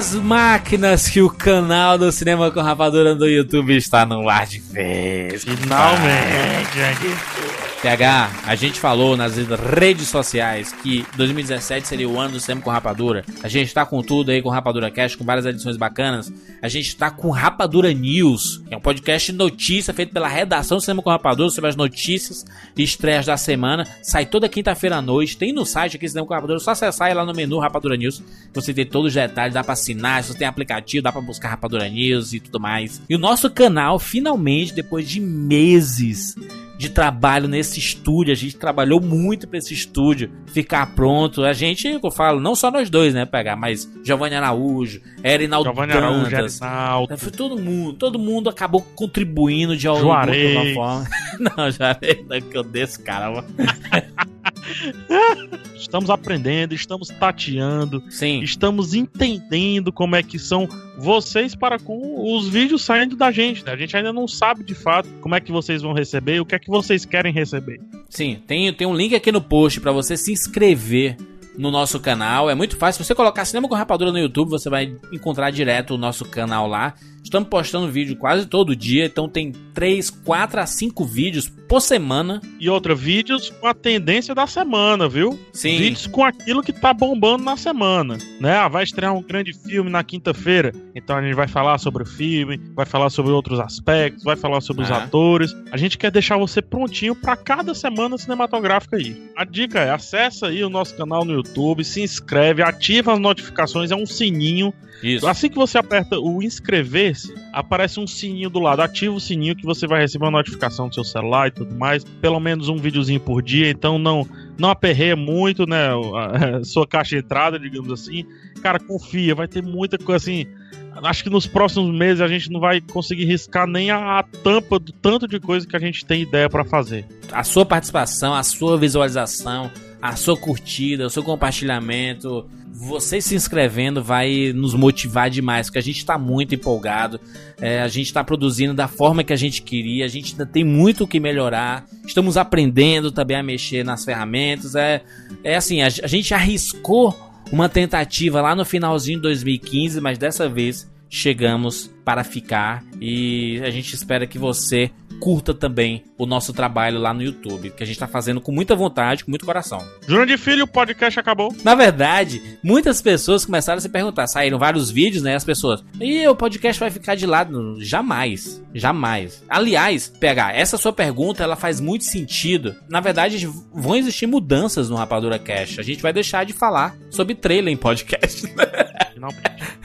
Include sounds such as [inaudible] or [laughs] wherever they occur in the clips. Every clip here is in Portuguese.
das máquinas que o canal do Cinema com Rapadura do YouTube está no ar de vez. Finalmente. PH, a gente falou nas redes sociais que 2017 seria o ano do Cinema com Rapadura. A gente tá com tudo aí com Rapadura Cast, com várias edições bacanas. A gente tá com Rapadura News, que é um podcast de notícia feito pela redação do Cinema com Rapadura sobre as notícias e estreias da semana. Sai toda quinta-feira à noite. Tem no site aqui Cinema com Rapadura, só acessar lá no menu Rapadura News. Você tem todos os detalhes, dá pra assinar, se você tem aplicativo, dá pra buscar Rapadura News e tudo mais. E o nosso canal, finalmente, depois de meses de trabalho nesse estúdio. A gente trabalhou muito para esse estúdio ficar pronto. A gente, eu falo, não só nós dois, né, pegar, mas Giovanni Araújo, Erinaldo Giovanni Araújo, foi todo mundo, todo mundo acabou contribuindo de alguma forma. [laughs] Não, Juarez, não, que eu desse cara. [laughs] [laughs] Estamos aprendendo, estamos tateando, Sim, estamos entendendo como é que são vocês para com os vídeos saindo da gente. Né? A gente ainda não sabe de fato como é que vocês vão receber e o que é que vocês querem receber. sim, tem, tem um link aqui no post para você se inscrever no nosso canal. É muito fácil. Se você colocar Cinema com Rapadura no YouTube, você vai encontrar direto o nosso canal lá. Estamos postando vídeo quase todo dia, então tem 3, 4 a 5 vídeos por semana. E outra, vídeos com a tendência da semana, viu? Sim. Vídeos com aquilo que tá bombando na semana, né? Ah, vai estrear um grande filme na quinta-feira, então a gente vai falar sobre o filme, vai falar sobre outros aspectos, vai falar sobre os Ah. atores. A gente quer deixar você prontinho pra cada semana cinematográfica aí. A dica é, acessa aí o nosso canal no YouTube, se inscreve, ativa as notificações, é um sininho. Isso. Assim que você aperta o inscrever-se, aparece um sininho do lado. Ativa o sininho que você vai receber uma notificação do seu celular e tudo mais. Pelo menos um videozinho por dia. Então não não aperreia muito, né? A, [laughs] sua caixa de entrada, digamos assim. Cara, confia, vai ter muita coisa assim. Acho que nos próximos meses a gente não vai conseguir riscar nem a, a tampa do tanto de coisa que a gente tem ideia pra fazer. a sua participação, a sua visualização, a sua curtida, o seu compartilhamento, você se inscrevendo vai nos motivar demais, porque a gente está muito empolgado, é, a gente está produzindo da forma que a gente queria, a gente ainda tem muito o que melhorar, estamos aprendendo também a mexer nas ferramentas, é, é assim, a, a gente arriscou uma tentativa lá no finalzinho de 2015, mas dessa vez chegamos para ficar e a gente espera que você curta também o nosso trabalho lá no YouTube, que a gente está fazendo com muita vontade, com muito coração. De Filho, o podcast acabou. Na verdade, muitas pessoas começaram a se perguntar, saíram vários vídeos, né? As pessoas, e o podcast vai ficar de lado? Jamais, jamais. Aliás, PH, essa sua pergunta, ela faz muito sentido. Na verdade, vão existir mudanças no Rapadura Cash. A gente vai deixar de falar sobre trailer em podcast. Finalmente.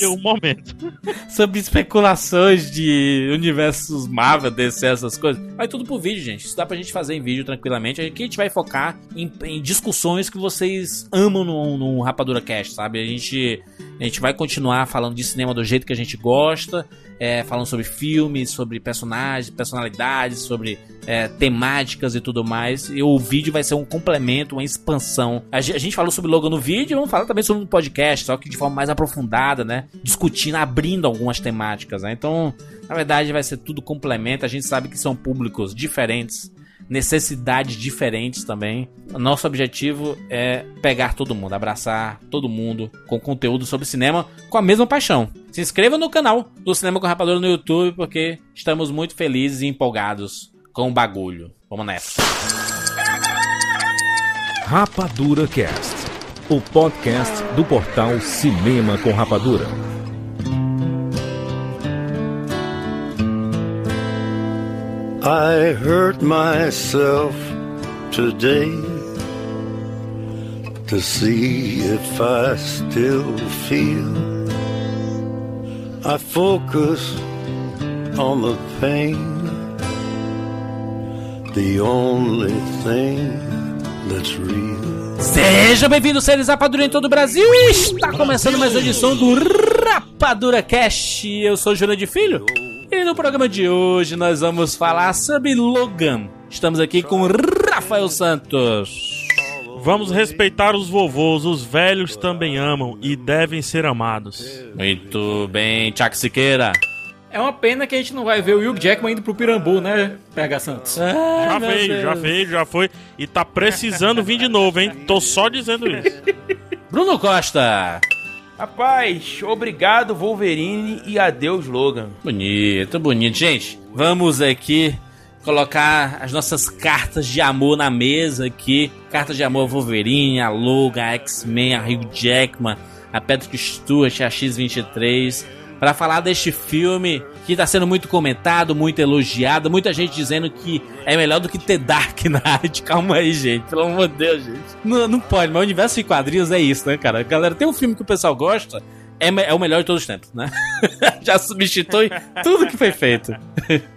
Não o momento. [laughs] sobre especulações de universos Marvel, DC, essas coisas. Vai tudo pro vídeo, gente. Isso dá pra gente fazer em vídeo tranquilamente. Aqui a gente vai focar em, em discussões que vocês amam no, no Rapadura Cast, sabe? A gente, a gente vai continuar falando de cinema do jeito que a gente gosta, é, falando sobre filmes, sobre personagens, personalidades, sobre é, temáticas e tudo mais. E o vídeo vai ser um complemento, uma expansão. A, ge- a gente falou sobre logo no vídeo, vamos falar também sobre no podcast, só que de forma mais aprofundada, né? Discutindo, abrindo algumas temáticas, né? Então, na verdade, vai ser tudo complemento. A gente sabe que são públicos diferentes, necessidades diferentes também. Nosso objetivo é pegar todo mundo, abraçar todo mundo com conteúdo sobre cinema com a mesma paixão. Se inscreva no canal do Cinema com Rapadura no YouTube, porque estamos muito felizes e empolgados com o bagulho. Vamos nessa. Rapadura Cast, o podcast do portal Cinema com Rapadura. I hurt myself today to see if I still feel. I focus on the pain, the only thing that's real. Seja bem-vindo, seres Rapadura em todo o Brasil. Está começando mais uma edição do Rapadura Cash. Eu sou o Júnior de Filho. E no programa de hoje nós vamos falar sobre Logan. Estamos aqui com Rafael Santos. Vamos respeitar os vovôs, os velhos também amam e devem ser amados. Muito bem, Tiago Siqueira. É uma pena que a gente não vai ver o Hugh Jackman indo pro Pirambu, né, PH Santos? Já veio, já veio, já foi e tá precisando vir de novo, hein? Tô só dizendo isso. [laughs] Bruno Costa. Rapaz, obrigado Wolverine e adeus Logan. Bonito, bonito. Gente, vamos aqui colocar as nossas cartas de amor na mesa aqui. Cartas de amor a Wolverine, a Logan, a X-Men, a Hugh Jackman, a Patrick Stewart, a X-23. Para falar deste filme que tá sendo muito comentado, muito elogiado, muita gente dizendo que é melhor do que ter Dark Knight. [laughs] Calma aí, gente. Pelo amor de Deus, gente. Não, não pode, mas o universo de quadrinhos é isso, né, cara? Galera, tem um filme que o pessoal gosta, é, é o melhor de todos os tempos, né? [laughs] [laughs] Já substitui tudo que foi feito.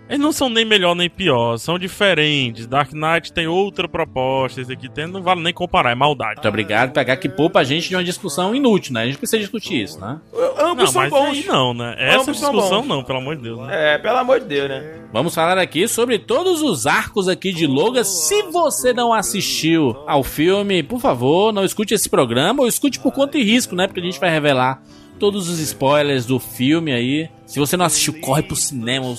Eles não são nem melhor nem pior, são diferentes. Dark Knight tem outra proposta, esse aqui tem, não vale nem comparar, é maldade. Muito obrigado, pegar que poupa a gente de uma discussão inútil, né? A gente precisa discutir isso, né? Ambos Não, são mas bons. aí não, né? Essa Ambos são discussão não, pelo amor de Deus. Né? É, pelo amor de Deus, né? Vamos falar aqui sobre todos os arcos aqui de Logan. Se você não assistiu ao filme, por favor, não escute esse programa ou escute por conta e risco, né? Porque a gente vai revelar todos os spoilers do filme aí. Se você não assistiu, corre pro cinema.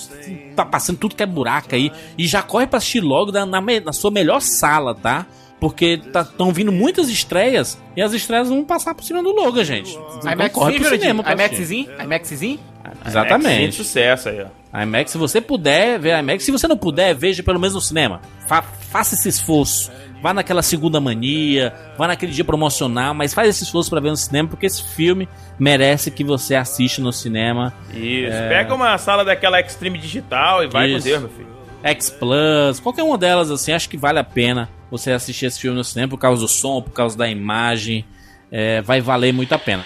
Tá passando tudo que é buraco aí. E já corre pra assistir logo na, na na sua melhor sala, tá? Porque estão vindo muitas estreias e as estreias vão passar por cima do Logan, gente. Então corre pro cinema. IMAXzinho? IMAXzinho? Exatamente. sucesso aí, ó. IMAX, se você puder ver IMAX, se você não puder, veja pelo menos no cinema. Fa- faça esse esforço. Vá naquela segunda mania, vá naquele dia promocional, mas faz esse esforço pra ver no cinema, porque esse filme merece que você assista no cinema. Isso. Pega uma sala daquela Extreme Digital e vai Isso. com Deus, meu filho. X Plus, qualquer uma delas, assim, acho que vale a pena você assistir esse filme no cinema por causa do som, por causa da imagem. É, vai valer muito a pena.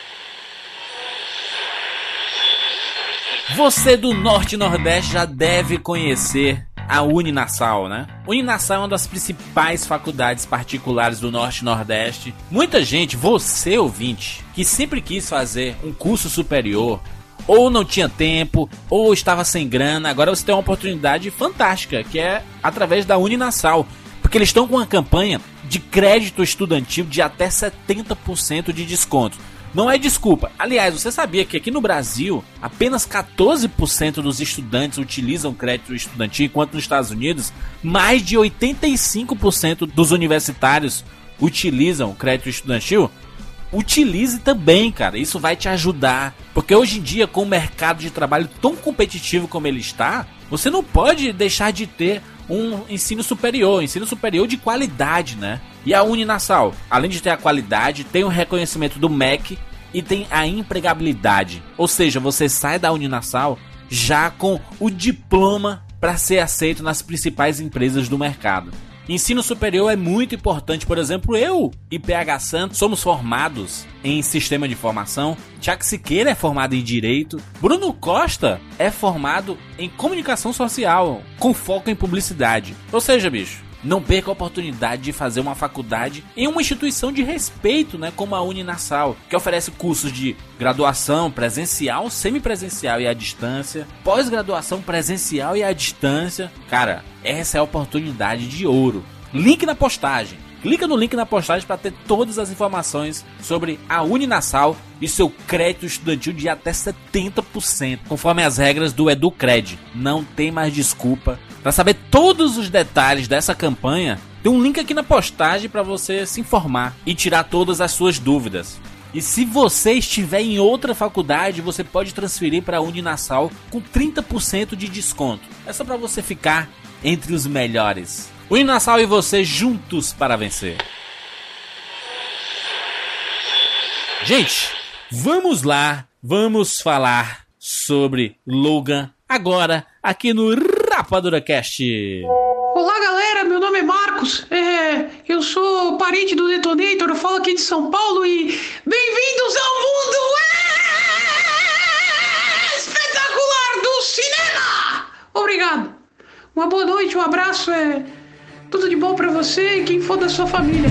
Você do Norte e Nordeste já deve conhecer a Uninassal, né? Uninassal é uma das principais faculdades particulares do Norte e Nordeste. Muita gente, você ouvinte, que sempre quis fazer um curso superior, ou não tinha tempo, ou estava sem grana, agora você tem uma oportunidade fantástica, que é através da Uninassal. Porque eles estão com uma campanha de crédito estudantil de até 70% de desconto. Não é desculpa. Aliás, você sabia que aqui no Brasil apenas 14% dos estudantes utilizam crédito estudantil, enquanto nos Estados Unidos mais de 85% dos universitários utilizam crédito estudantil? Utilize também, cara. Isso vai te ajudar. Porque hoje em dia, com o mercado de trabalho tão competitivo como ele está, você não pode deixar de ter um ensino superior, ensino superior de qualidade, né? E a Uninassal, além de ter a qualidade, tem o reconhecimento do MEC e tem a empregabilidade. Ou seja, você sai da Uninassal já com o diploma para ser aceito nas principais empresas do mercado. Ensino superior é muito importante. Por exemplo, eu e PH Santos somos formados em sistema de informação. Tiago Siqueira é formado em direito. Bruno Costa é formado em comunicação social, com foco em publicidade. Ou seja, bicho, não perca a oportunidade de fazer uma faculdade em uma instituição de respeito, né, como a Uninassal, que oferece cursos de graduação presencial, semipresencial e à distância, pós-graduação presencial e à distância. Cara, essa é a oportunidade de ouro. Link na postagem. Clica no link na postagem para ter todas as informações sobre a Uninassal e seu crédito estudantil de até 70%, conforme as regras do Educred. Não tem mais desculpa. Para saber todos os detalhes dessa campanha, tem um link aqui na postagem para você se informar e tirar todas as suas dúvidas. E se você estiver em outra faculdade, você pode transferir para a Uninassal com 30% de desconto. É só para você ficar entre os melhores. Uninassal e você juntos para vencer. Gente, vamos lá, vamos falar sobre Logan agora aqui no Rapadura Cast. Olá galera, meu nome é Marcos, é, eu sou parente do Detonator, eu falo aqui de São Paulo e bem-vindos ao mundo espetacular do cinema! Obrigado, uma boa noite, um abraço, é tudo de bom pra você e quem for da sua família.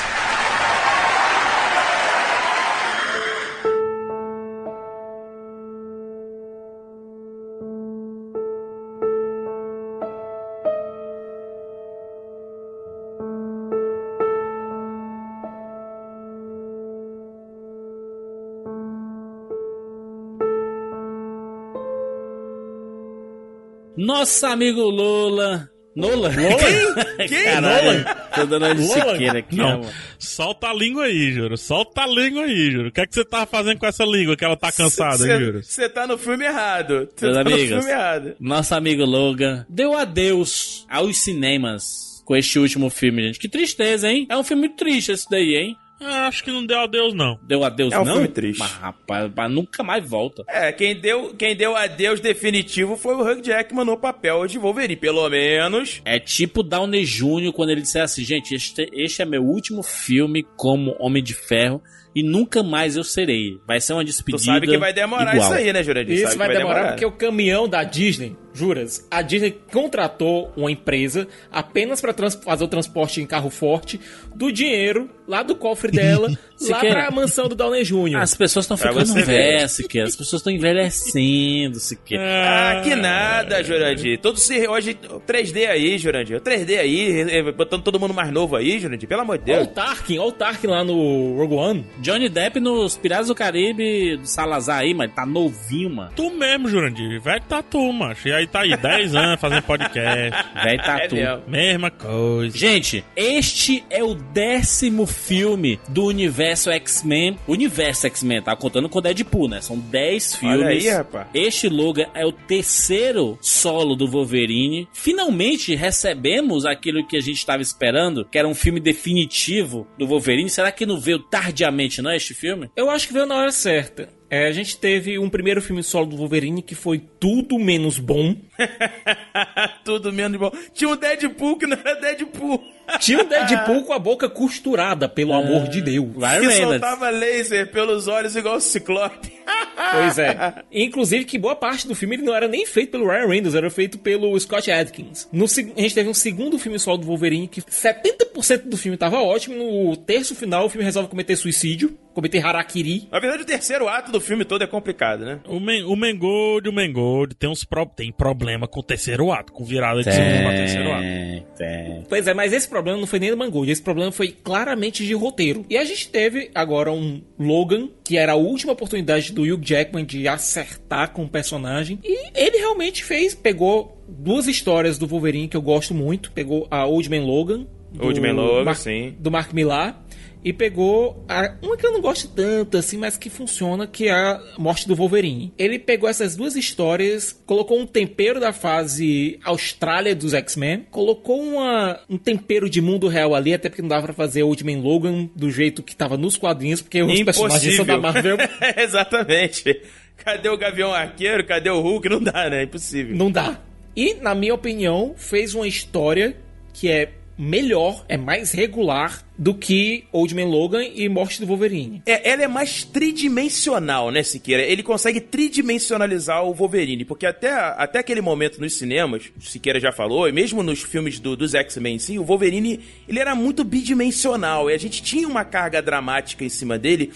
Nosso amigo Lola. Nola? Quem? [laughs] Quem? Caralho, tô dando uma de Lola? siqueira aqui, Não. mano. Solta a língua aí, Juro. Solta a língua aí, Juro. O que é que você tava fazendo com essa língua que ela tá cansada, hein, Juro? Você tá no filme errado. Você Meus tá no amigos. filme errado. Nosso amigo Logan deu adeus aos cinemas com este último filme, gente. Que tristeza, hein? É um filme muito triste esse daí, hein? Ah, acho que não deu adeus, não. Deu adeus, É um não? filme triste. Mas, rapaz, mas nunca mais volta. É, quem deu, quem deu adeus definitivo foi o Hugh Jackman no papel de Wolverine. Pelo menos. É tipo Downey Jr. quando ele disser assim, gente, este, este é meu último filme como Homem de Ferro e nunca mais eu serei. Vai ser uma Tu despedida sabe que vai demorar igual. isso aí, né, Jurandir? Isso Sabe vai que demorar porque o caminhão da Disney, juras, a Disney contratou uma empresa apenas pra trans- fazer o transporte em carro forte do dinheiro lá do cofre [laughs] dela, lá Siqueira. pra mansão do Downey Jr. As pessoas estão ficando velhas, Siqueira. As pessoas estão envelhecendo, Siqueira. Ah, que nada, Jurandir. Todo se hoje 3D aí, Jurandir. 3D aí, eh, botando todo mundo mais novo aí, Jurandir. Pelo amor de Olha o Deus. Tarkin, olha o Tarkin lá no Rogue One. Johnny Depp nos Piratas do Caribe do Salazar aí, mano. Tá novinho, mano. Tu mesmo, Jurandir. Velho tatu, macho. E aí tá aí, 10 anos fazendo podcast. [laughs] Velho tá É mesmo. Mesma coisa. Gente, este é o décimo filme do universo X-Men. Universo X-Men, tá contando com Deadpool, né? São 10 filmes. Olha aí, rapaz. Este Logan é o terceiro solo do Wolverine. Finalmente recebemos aquilo que a gente estava esperando, que era um filme definitivo do Wolverine. Será que não veio tardiamente, não, este filme? Eu acho que veio na hora certa. É, a gente teve um primeiro filme solo do Wolverine que foi tudo menos bom. [laughs] Tudo menos bom. Tinha um Deadpool que não era Deadpool. Tinha o Deadpool [laughs] com a boca costurada, pelo amor de Deus. Ryan Que Reynolds. soltava laser pelos olhos igual o Ciclope. [laughs] Pois é. Inclusive que boa parte do filme ele não era nem feito pelo Ryan Reynolds, era feito pelo Scott Adkins. No, a gente teve um segundo filme solo do Wolverine que 70% do filme tava ótimo, no terço final o filme resolve cometer suicídio, cometer harakiri. Na verdade, o terceiro ato do filme todo é complicado, né? O, Men o Mengold, o Mengold tem, uns pro tem problema com o terceiro ato, com virada de segundo pra terceiro ato. Tem, tem. Pois é, mas esse problema não foi nem do Mangold, esse problema foi claramente de roteiro. E a gente teve agora um Logan, que era a última oportunidade do Hugh Jackman de acertar com o personagem. E ele realmente fez, pegou duas histórias do Wolverine que eu gosto muito. Pegou a Old Man Logan. do Old Man Logan, Mark- sim. Do Mark Millar. E pegou a, uma que eu não gosto tanto, assim, mas que funciona, que é a Morte do Wolverine. Ele pegou essas duas histórias, colocou um tempero da fase Austrália dos X-Men, colocou uma, um tempero de mundo real ali, até porque não dava pra fazer Ultimate Logan do jeito que tava nos quadrinhos, porque os personagens são da Marvel. [laughs] Exatamente. Cadê o Gavião Arqueiro? Cadê o Hulk? Não dá, né? Impossível. Não dá. E, na minha opinião, fez uma história que é melhor, é mais regular do que Old Man Logan e Morte do Wolverine. É, ela é mais tridimensional, né, Siqueira? Ele consegue tridimensionalizar o Wolverine, porque até, até aquele momento nos cinemas, Siqueira já falou, e mesmo nos filmes do- dos X-Men, sim, o Wolverine, ele era muito bidimensional, e a gente tinha uma carga dramática em cima dele,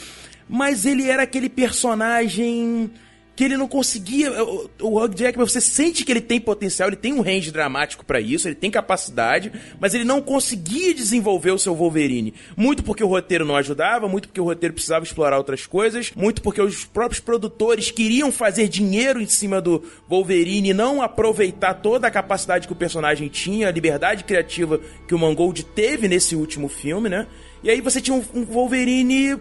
mas ele era aquele personagem que ele não conseguia. O, o Hugh Jackman, você sente que ele tem potencial, ele tem um range dramático pra isso, ele tem capacidade, mas ele não conseguia desenvolver o seu Wolverine. Muito porque o roteiro não ajudava, muito porque o roteiro precisava explorar outras coisas, muito porque os próprios produtores queriam fazer dinheiro em cima do Wolverine e não aproveitar toda a capacidade que o personagem tinha, a liberdade criativa que o Mangold teve nesse último filme, né? E aí você tinha um, um Wolverine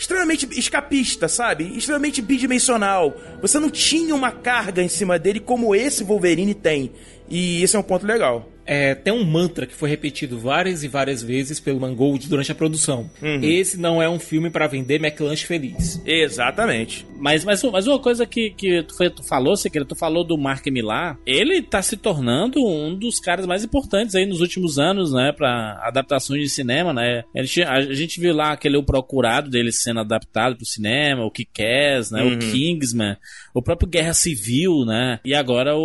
extremamente escapista, sabe? Extremamente bidimensional. Você não tinha uma carga em cima dele como esse Wolverine tem. E esse é um ponto legal. É, tem um mantra que foi repetido várias e várias vezes pelo Mangold durante a produção. Esse não é um filme pra vender McLanche feliz. Exatamente. Mas, mas, mas uma coisa que, que tu, foi- tu falou, Siqueira, tu falou do Mark Millar, ele tá se tornando um dos caras mais importantes aí nos últimos anos, né, pra adaptações de cinema, né. Ele a, gente viu lá aquele O Procurado dele sendo adaptado pro cinema, o Kick-Ass, né, o Kingsman, o próprio Guerra Civil, né, e agora o,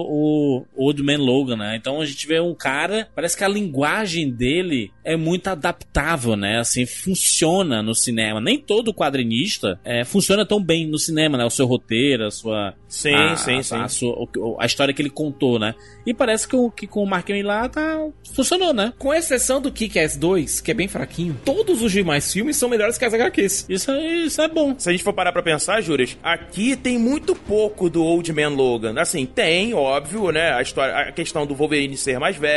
o Old Man Logan, né. Então a gente vê um cara, parece que a linguagem dele é muito adaptável, né, assim, funciona no cinema. Nem todo quadrinista é, funciona tão bem no cinema né? O seu roteiro, a sua. Sim, a, sim, a, sim. A, sua, a história que ele contou, né? E parece que, o, que com o Mark Hamill lá tá. funcionou, né? Com exceção do Kick-Ass 2, que é bem fraquinho, todos os demais filmes são melhores que as HQs. Isso, é- isso é bom. Se a gente for parar pra pensar, Júrias, aqui tem muito pouco do Old Man Logan. Assim, tem, óbvio, né? A história, a questão do Wolverine ser mais velho,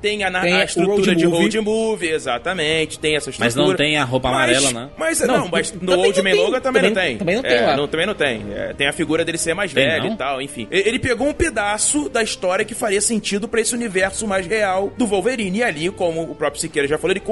tem a, Tem a estrutura road de movie. road movie, exatamente, tem essa estrutura. Mas não tem a roupa Mas- amarela, né? Mas Não, não, mas no Old Man tem. Logan também, não tem. também não tem É, não, também não tem. É, tem a figura dele ser mais Tem, velho não? e tal, enfim. Ele pegou um pedaço da história que faria sentido pra esse universo mais real do Wolverine. E ali, como o próprio Siqueira já falou, ele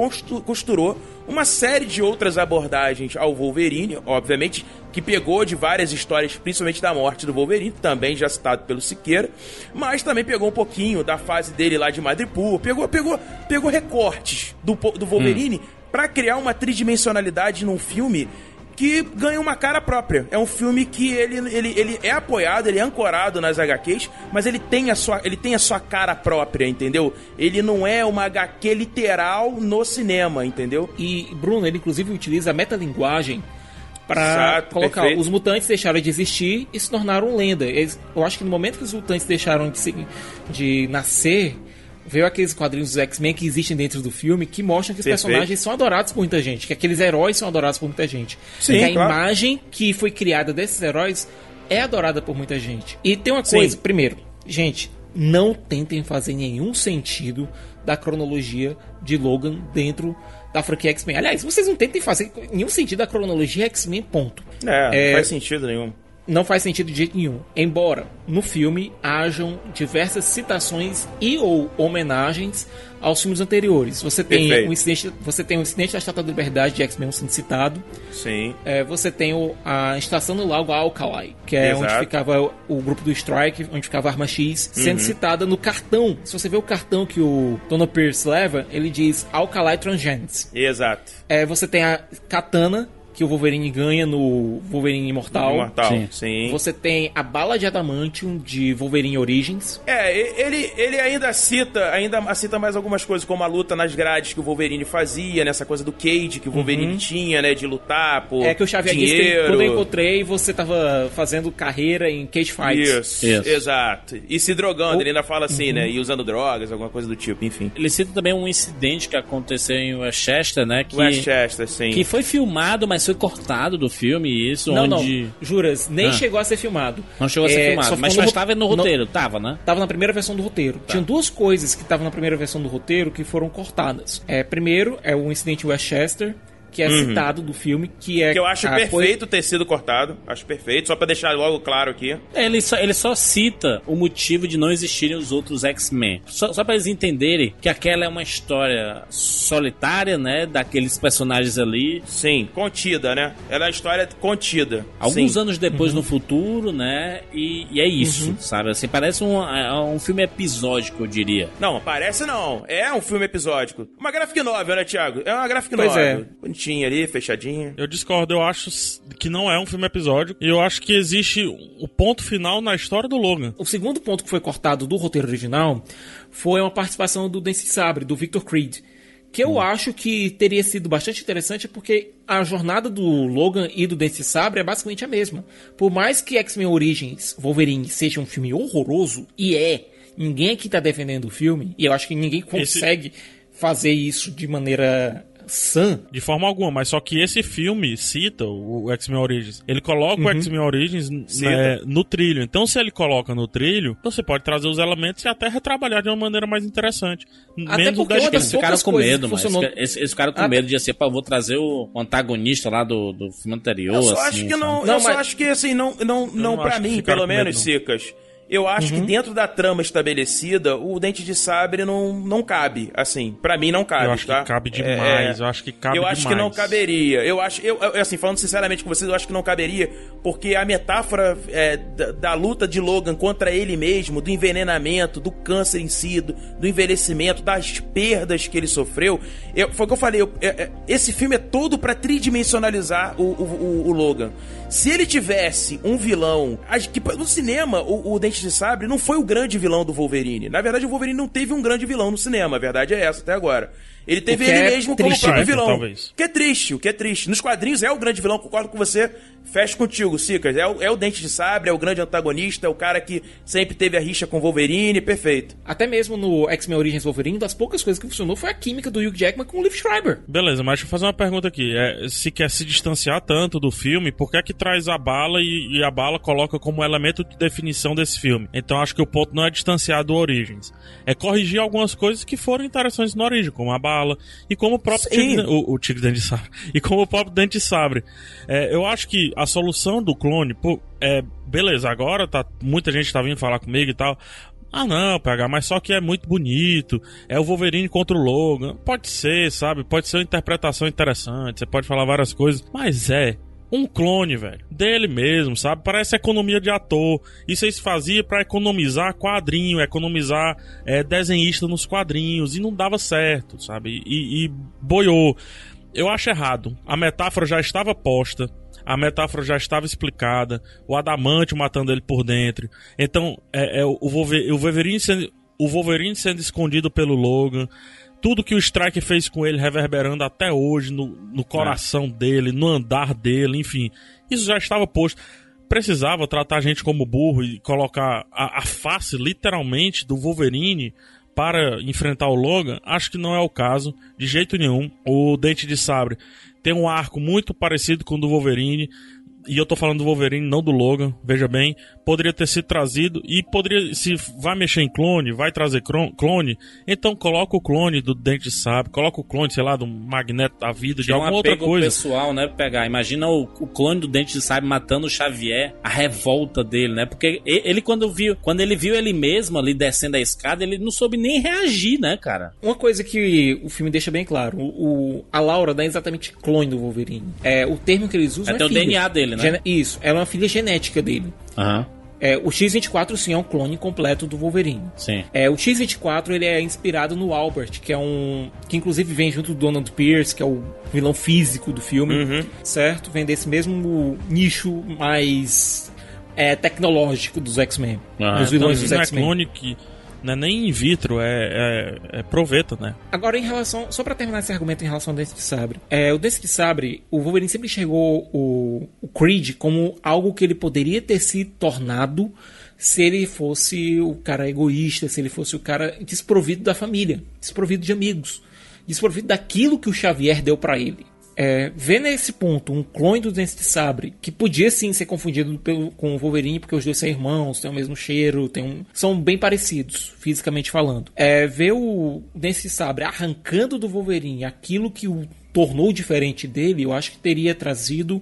costurou uma série de outras abordagens ao Wolverine, obviamente, que pegou de várias histórias, principalmente da morte do Wolverine, também já citado pelo Siqueira, mas também pegou um pouquinho da fase dele lá de Madripoor, pegou, pegou, pegou recortes do, do Wolverine pra criar uma tridimensionalidade num filme que ganha uma cara própria. É um filme que ele, ele, ele é apoiado, ele é ancorado nas HQs, mas ele tem, a sua, ele tem a sua cara própria, entendeu? Ele não é uma HQ literal no cinema, entendeu? E Bruno, ele inclusive utiliza a metalinguagem para colocar perfeito. os mutantes deixaram de existir e se tornaram lenda. Eles- eu acho que no momento que os mutantes deixaram de, se- de nascer, veio aqueles quadrinhos dos X-Men que existem dentro do filme que mostram que os Perfeito. personagens são adorados por muita gente, que aqueles heróis são adorados por muita gente. Sim, que a claro. imagem que foi criada desses heróis é adorada por muita gente. E tem uma Sim. coisa, primeiro, gente, não tentem fazer nenhum sentido da cronologia de Logan dentro da franquia X-Men. Aliás, vocês não tentem fazer nenhum sentido da cronologia X-Men, ponto. É, É. não faz sentido nenhum. Não faz sentido de jeito nenhum. Embora no filme hajam diversas citações e ou homenagens aos filmes anteriores. Você tem Perfeito. um incidente, você tem o incidente da Estátua da Liberdade de X-Men sendo citado. Sim. É, você tem o- a estação do Lago Alkali, que é Exato. onde ficava o, o grupo do Strike, onde ficava a Arma X, Uhum. sendo citada no cartão. Se você vê o cartão que o Donald Pierce leva, ele diz Alkali Transgens. Exato. É, você tem a Katana, que o Wolverine ganha no Wolverine Imortal. Imortal. Sim. Sim. Você tem a bala de adamantium de Wolverine Origins. É, ele, ele ainda cita, ainda cita mais algumas coisas, como a luta nas grades que o Wolverine fazia, nessa coisa do Cage que o Wolverine tinha, né? De lutar por Uhum. É que o Xavier disse que dinheiro. quando eu encontrei, você tava fazendo carreira em cage fights. Isso, Isso. exato. E se drogando, O- ele ainda fala assim, Uhum. né? E usando drogas, alguma coisa do tipo, enfim. Ele cita também um incidente que aconteceu em Westchester, né? Que, Westchester, sim. que foi filmado, mas foi cortado do filme, isso, Não, onde. não. Juras, nem Ah. chegou a ser filmado. Não chegou a ser É, filmado, mas, mas ro- tava no não- roteiro, tava, né? Tava na primeira versão do roteiro. Tinha duas coisas que estavam na primeira versão do roteiro que foram cortadas. É, primeiro, é o incidente Westchester, que é citado do filme, que é. Uhum. Que eu acho a perfeito ter sido cortado. Acho perfeito, só pra deixar logo claro aqui. É, Ele só, ele só cita o motivo de não existirem os outros X-Men. Só, só pra eles entenderem que aquela é uma história solitária, né? Daqueles personagens ali. Sim, contida, né? Ela é uma história contida. Alguns Sim. anos depois no futuro, né? E, e é isso, sabe? Assim, parece um, é um filme episódico, eu diria. Não, parece não. É um filme episódico. Uma graphic novel, né, Thiago? É uma graphic Pois novel. é. Bonitinha ali, fechadinha. Eu discordo, eu acho que não é um filme episódico. E eu acho que existe o ponto final na história do Logan. O segundo ponto que foi cortado do roteiro original foi uma participação do Dance Sabre, do Victor Creed. Que eu acho que teria sido bastante interessante porque a jornada do Logan e do Dance Sabre é basicamente a mesma. Por mais que X-Men Origins Wolverine seja um filme horroroso, e é, ninguém aqui tá defendendo o filme, e eu acho que ninguém consegue fazer isso de maneira sã. De forma alguma, mas só que esse filme cita o o X-Men Origins. Ele coloca o X-Men Origins né, no trilho. Então, se ele coloca no trilho, você pode trazer os elementos e até retrabalhar de uma maneira mais interessante. Até Menos porque das uma das Eles ficaram com medo, que mas funcionou- eles, eles ficaram com Ah, medo de ser, pô, vou trazer o antagonista lá do, do filme anterior. Eu só assim, acho que não. Não, eu só mas- acho que assim, não, não, não, não pra acho que mim, pelo menos, não. Sicas. Eu acho Uhum. que dentro da trama estabelecida, o Dente de Sabre não, não cabe. Assim, pra mim não cabe, Eu acho tá? que cabe É, demais. Eu acho que cabe eu acho demais. que não caberia. Eu acho, eu, eu, assim, falando sinceramente com vocês, eu acho que não caberia, porque a metáfora é, da, da luta de Logan contra ele mesmo, do envenenamento, do câncer em si, do, do envelhecimento, das perdas que ele sofreu, eu- foi o que eu falei. eu- é- é- esse filme é todo pra tridimensionalizar o, o, o- o Logan. Se ele tivesse um vilão. acho que No cinema, o, o Dente de Sabre não foi o grande vilão do Wolverine. Na verdade, o Wolverine não teve um grande vilão no cinema, a verdade é essa até agora. Ele teve ele é mesmo como próprio né? vilão. Talvez. O que é triste, o que é triste. Nos quadrinhos é o grande vilão, concordo com você. Fecho contigo, Sicas. É o, é o Dente de Sabre, é o grande antagonista, é o cara que sempre teve a rixa com o Wolverine, perfeito. Até mesmo no X-Men Origins Wolverine, das poucas coisas que funcionou foi a química do Hugh Jackman com o Liv Schreiber. Beleza, mas deixa eu fazer uma pergunta aqui. É, se quer se distanciar tanto do filme, por que é que traz a bala e, e a bala coloca como elemento de definição desse filme? Então acho que o ponto não é distanciar do Origins. É corrigir algumas coisas que foram interessantes no Origem, como a bala e como o próprio Sim. Tigre, o, o Tigre Dente de Sabre. [laughs] E como o próprio Dente de Sabre. É, eu acho que a solução do clone, pô, é, beleza, agora tá, muita gente tá vindo falar comigo e tal. Ah não, PH, mas só que é muito bonito. É o Wolverine contra o Logan. Pode ser, sabe? Pode ser uma interpretação interessante. Você pode falar várias coisas. Mas é um clone, velho. Dele mesmo, sabe? Parece economia de ator. Isso aí se fazia pra economizar quadrinho, economizar é, desenhista nos quadrinhos. E não dava certo, sabe? E, e boiou. Eu acho errado. A metáfora já estava posta. A metáfora já estava explicada. O adamante matando ele por dentro. Então, é, é o, Wolver- o Wolverine sendo, o Wolverine sendo escondido pelo Logan. Tudo que o Strike fez com ele reverberando até hoje no, no coração dele, no andar dele, enfim. Isso já estava posto. Precisava tratar a gente como burro e colocar a, a face, literalmente, do Wolverine para enfrentar o Logan, acho que não é o caso, de jeito nenhum. O Dente de Sabre tem um arco muito parecido com o do Wolverine, e eu tô falando do Wolverine, não do Logan, veja bem. Poderia ter sido trazido, e poderia, se vai mexer em clone, vai trazer clone, então coloca o clone do Dente de Sabre, coloca o clone, sei lá, do Magneto da vida, de Tinha um alguma outra apego coisa. pessoal, né? Pegar. Imagina o, o clone do Dente de Sabre matando o Xavier, a revolta dele, né? Porque e- ele, quando viu, quando ele viu ele mesmo ali descendo a escada, ele não soube nem reagir, né, cara? Uma coisa que o filme deixa bem claro, o, o- a Laura não é exatamente clone do Wolverine. É, o termo que eles usam Até é o. DNA dele, né? Gene- Isso, ela é uma filha genética dele. Aham, É, o X-24 sim é um clone completo do Wolverine. sim. É, o X-24 ele é inspirado no Albert, que é um. que inclusive vem junto do Donald Pierce, que é o vilão físico do filme, Uhum. certo? Vem desse mesmo nicho mais é, tecnológico dos X-Men. Ah, dos Então, vilões dos não é X-Men. clone que não é nem in vitro, é, é, é proveta, né? Agora, em relação. Só pra terminar esse argumento em relação ao Dente de Sabre. É, o Dente de Sabre, o Wolverine sempre enxergou o, o Creed como algo que ele poderia ter se tornado se ele fosse o cara egoísta, se ele fosse o cara desprovido da família, desprovido de amigos, desprovido daquilo que o Xavier deu pra ele. É, ver nesse ponto um clone do Dente de Sabre, que podia sim ser confundido pelo, com o Wolverine, porque os dois são irmãos, têm o mesmo cheiro, têm um, são bem parecidos, fisicamente falando. É, ver o Dente de Sabre arrancando do Wolverine aquilo que o tornou diferente dele, eu acho que teria trazido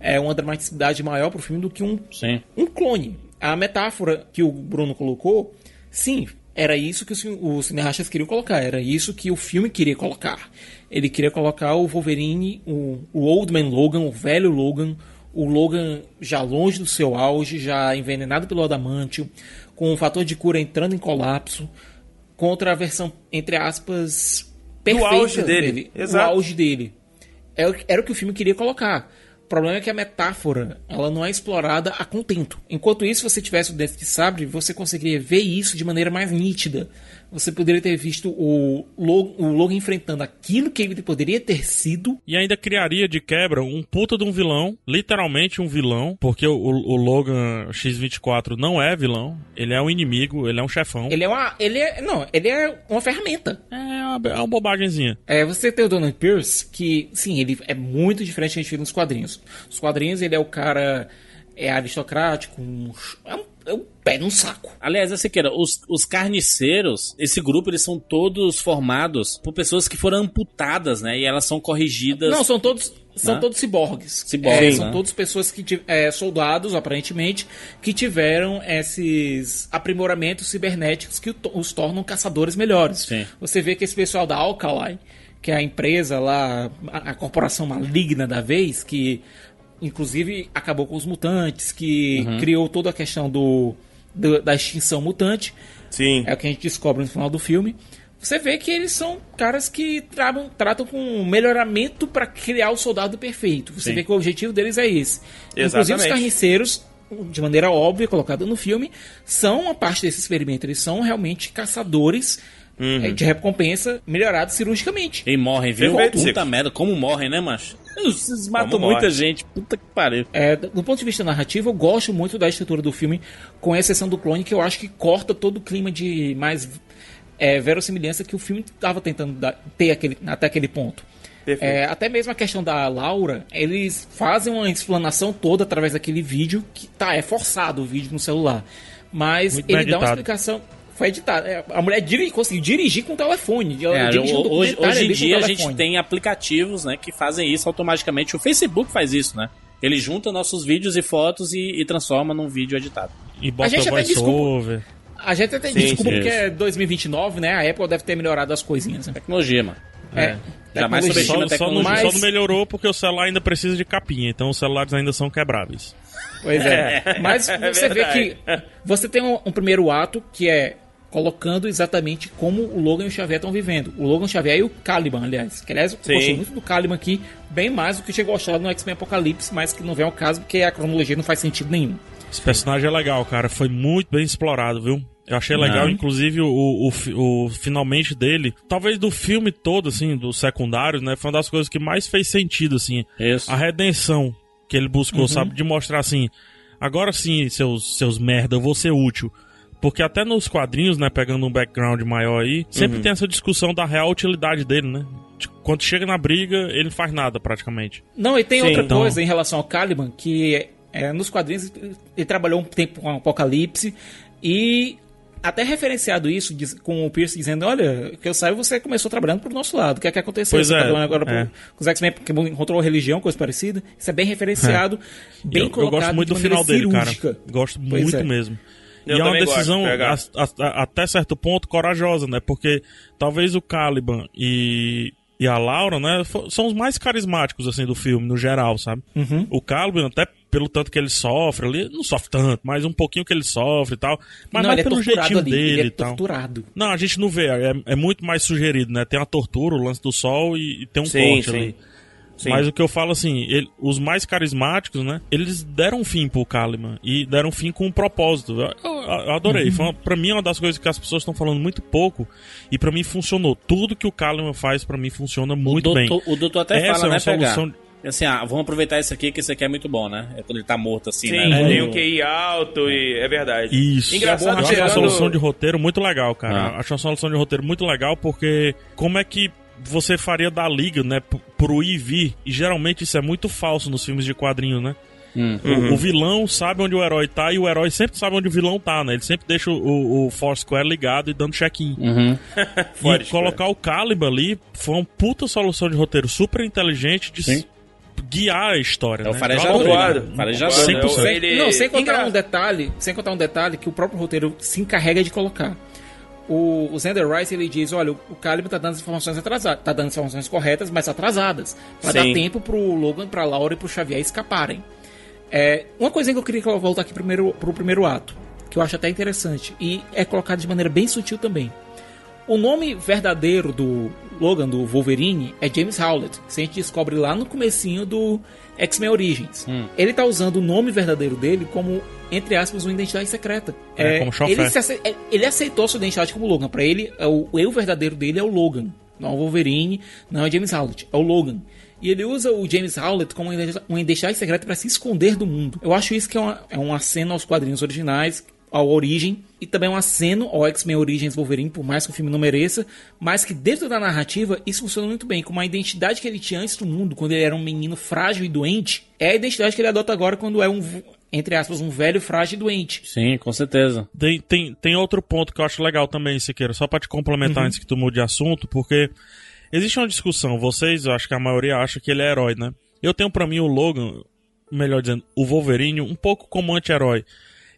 é, uma dramaticidade maior pro filme do que um Sim. um clone. A metáfora que o Bruno colocou, sim, era isso que os, os cineastas queriam colocar, era isso que o filme queria colocar. Ele queria colocar o Wolverine, o, o Old Man Logan, o velho Logan, o Logan já longe do seu auge, já envenenado pelo adamantio, com o fator de cura entrando em colapso, contra a versão, entre aspas, perfeita auge dele. Exato. O auge dele. Era o que- Era o que o filme queria colocar. O problema é que a metáfora ela não é explorada a contento. Enquanto isso, se você tivesse o Dente de Sabre, você conseguiria ver isso de maneira mais nítida. Você poderia ter visto o Logan, o Logan enfrentando aquilo que ele poderia ter sido. E ainda criaria de quebra um puta de um vilão, literalmente um vilão, porque o, o Logan X24 não é vilão, ele é um inimigo, ele é um chefão. Ele é uma. Ele é. Não, ele é uma ferramenta. É uma, é uma bobagemzinha. É, você tem o Donald Pierce, que, sim, ele é muito diferente do que a gente vê nos quadrinhos. Nos quadrinhos, ele é o cara é aristocrático, um, é, um, é um pé num saco. Aliás, essa aqui, os, os carniceiros, esse grupo, eles são todos formados por pessoas que foram amputadas, né? E elas são corrigidas. Não, são todos. São Né? todos ciborgues. Ciborgues, É, são né? todos pessoas que é, soldados, aparentemente, que tiveram esses aprimoramentos cibernéticos que os tornam caçadores melhores. Sim. Você vê que esse pessoal da Alkali, que é a empresa lá, a, a corporação maligna da vez, que inclusive acabou com os mutantes, que Uhum. criou toda a questão do, do- da extinção mutante. Sim. É o que a gente descobre no final do filme. Você vê que eles são caras que tratam, tratam com melhoramento para criar o soldado perfeito. Você Sim. vê que o objetivo deles é esse. Inclusive os Exatamente. carniceiros de maneira óbvia colocada no filme, são uma parte desse experimento. Eles são realmente caçadores é, de recompensa melhorados cirurgicamente. E morrem, viu? Puta merda, como morrem, né, macho? Vocês matam Como muita morre. gente. Puta que pariu. É, do ponto de vista narrativo, eu gosto muito da estrutura do filme, com exceção do clone, que eu acho que corta todo o clima de mais é, verossimilhança que o filme estava tentando dar- ter aquele, até aquele ponto. É, até mesmo a questão da Laura, eles fazem uma explanação toda através daquele vídeo, que tá, é forçado o vídeo no celular. Mas Muito ele dá uma explicação. Foi editado. É, a mulher diri, conseguiu dirigir com o telefone. Ela É, dirigiu hoje, hoje em dia a gente tem aplicativos né, que fazem isso automaticamente. O Facebook faz isso, né? Ele junta nossos vídeos e fotos e, e transforma num vídeo editado. E bota gente até voice desculpa. over. A gente até Sim, desculpa sim. porque é 2029, né? A Apple deve ter melhorado as coisinhas. Né? Tecnologia, mano. É. Jamais Tecnologia. subestima Só, a só não. Mas- só não melhorou porque o celular ainda precisa de capinha, então os celulares ainda são quebráveis. Pois é. Mas [laughs] você vê verdade. que você tem um, um primeiro ato que é colocando exatamente como o Logan e o Xavier estão vivendo. O Logan Xavier e o Caliban, aliás. Que, aliás, eu Sim. gostei muito do Caliban aqui, bem mais do que tinha gostado no X-Men Apocalipse, mas que não vem ao caso porque a cronologia não faz sentido nenhum. Esse personagem é legal, cara. Foi muito bem explorado, viu? Eu achei legal, Não. inclusive, o, o, fi- o finalmente dele. Talvez do filme todo, assim, dos secundários, né? Foi uma das coisas que mais fez sentido, assim. Isso. A redenção que ele buscou, sabe? De mostrar assim. Agora sim, seus, seus merda, eu vou ser útil. Porque até nos quadrinhos, né, pegando um background maior aí, sempre tem essa discussão da real utilidade dele, né? Quando chega na briga, ele não faz nada praticamente. Não, e tem Sim. outra Então- coisa em relação ao Caliban, que é, nos quadrinhos ele trabalhou um tempo com o Apocalipse e até referenciado isso diz- com o Pierce dizendo, olha, que eu saiba, você começou trabalhando pro nosso lado. O que é que aconteceu? Pois você é, tá agora é. com os X-Men porque encontrou religião, coisa parecida. Isso é bem referenciado, bem eu, eu colocado gosto muito de do final maneira dele, cara. cirúrgica. Gosto Pois muito é. mesmo. Eu e é uma decisão, a- a- até certo ponto, corajosa, né? Porque talvez o Caliban e, e a Laura, né, são os mais carismáticos, assim, do filme, no geral, sabe? Uhum. O Caliban, até pelo tanto que ele sofre ali, não sofre tanto, mas um pouquinho que ele sofre e tal. Mas não, mais é pelo torturado jeitinho ali, dele ele é e tal. torturado. Não, a gente não vê, é, é muito mais sugerido, né? Tem a tortura, o lance do sol e, e tem um Sim, corte sim. ali. Sim. Mas o que eu falo assim, ele- os mais carismáticos, né? Eles deram fim pro Kaliman e deram fim com um propósito. Eu, eu- eu adorei. Uhum. Foi uma, pra mim é uma das coisas que as pessoas estão falando muito pouco e pra mim funcionou. Tudo que o Kaliman faz pra mim funciona muito o bem. doutor, O doutor até Essa fala, é né, uma pegar. solução. Assim, ah, vamos aproveitar isso aqui, que isso aqui é muito bom, né? É quando ele tá morto, assim, Sim, né? tem um QI alto e é verdade. Isso. Engraçado eu acho uma tirando- solução de roteiro muito legal, cara. Ah. Acho uma solução de roteiro muito legal porque como é que você faria da liga, né, pro ir e geralmente isso é muito falso nos filmes de quadrinhos, né? Hum. O, o vilão sabe onde o herói tá e o herói sempre sabe onde o vilão tá, né? Ele sempre deixa o, o Force Square ligado e dando check-in. Uhum. [laughs] E colocar o Caliban ali foi uma puta solução de roteiro super inteligente de Sim. guiar a história. É o né? farejador. Concordo. né? Farejador. Concordo. 100%. Eu- ele- Não, sem contar um detalhe, sem contar um detalhe que o próprio roteiro se encarrega de colocar. O, o Xander Rice ele diz, olha, o Caliban tá dando as informações atrasadas, tá dando as informações corretas, mas atrasadas, para dar Sim. tempo pro Logan, pra Laura e pro Xavier escaparem. É, uma coisa que eu queria voltar aqui primeiro pro primeiro ato, que eu acho até interessante e é colocado de maneira bem sutil também. O nome verdadeiro do Logan, do Wolverine, é James Howlett, que a gente descobre lá no comecinho do X-Men Origins. Ele tá usando o nome verdadeiro dele como, entre aspas, uma identidade secreta. É, como chofé. ele, ace- é, ele aceitou sua identidade como Logan. Pra ele, é o eu verdadeiro dele é o Logan. Não é o Wolverine, não é o James Howlett, é o Logan. E ele usa o James Howlett como uma identi- uma identidade secreta para se esconder do mundo. Eu acho isso que é, uma, é um aceno aos quadrinhos originais, ao Origem, e também um aceno ao X-Men Origins Wolverine, por mais que o filme não mereça, mas que dentro da narrativa isso funciona muito bem, com uma identidade que ele tinha antes do mundo, quando ele era um menino frágil e doente, é a identidade que ele adota agora quando é um, entre aspas, um velho frágil e doente. Sim, com certeza. Tem, tem, tem outro ponto que eu acho legal também, Siqueira, só pra te complementar antes que tu mude de assunto, porque existe uma discussão, vocês, eu acho que a maioria acha que ele é herói, né? Eu tenho pra mim o Logan, melhor dizendo, o Wolverine, um pouco como anti-herói.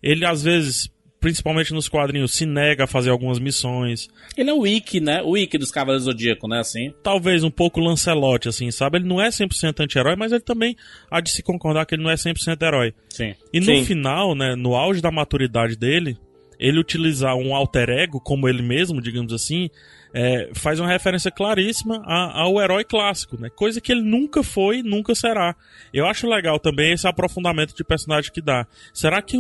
Ele às vezes, principalmente nos quadrinhos, se nega a fazer algumas missões. Ele é o Wiki, né? O Wiki dos Cavaleiros do Zodíaco, né? Assim. Talvez um pouco Lancelote, assim, sabe? Ele não é 100% anti-herói, mas ele também há de se concordar que ele não é 100% herói. Sim. E no Sim. final, né, no auge da maturidade dele, ele utilizar um alter ego como ele mesmo, digamos assim, é, faz uma referência claríssima a- ao herói clássico, né? Coisa que ele nunca foi, nunca será. Eu acho legal também esse aprofundamento de personagem que dá. Será que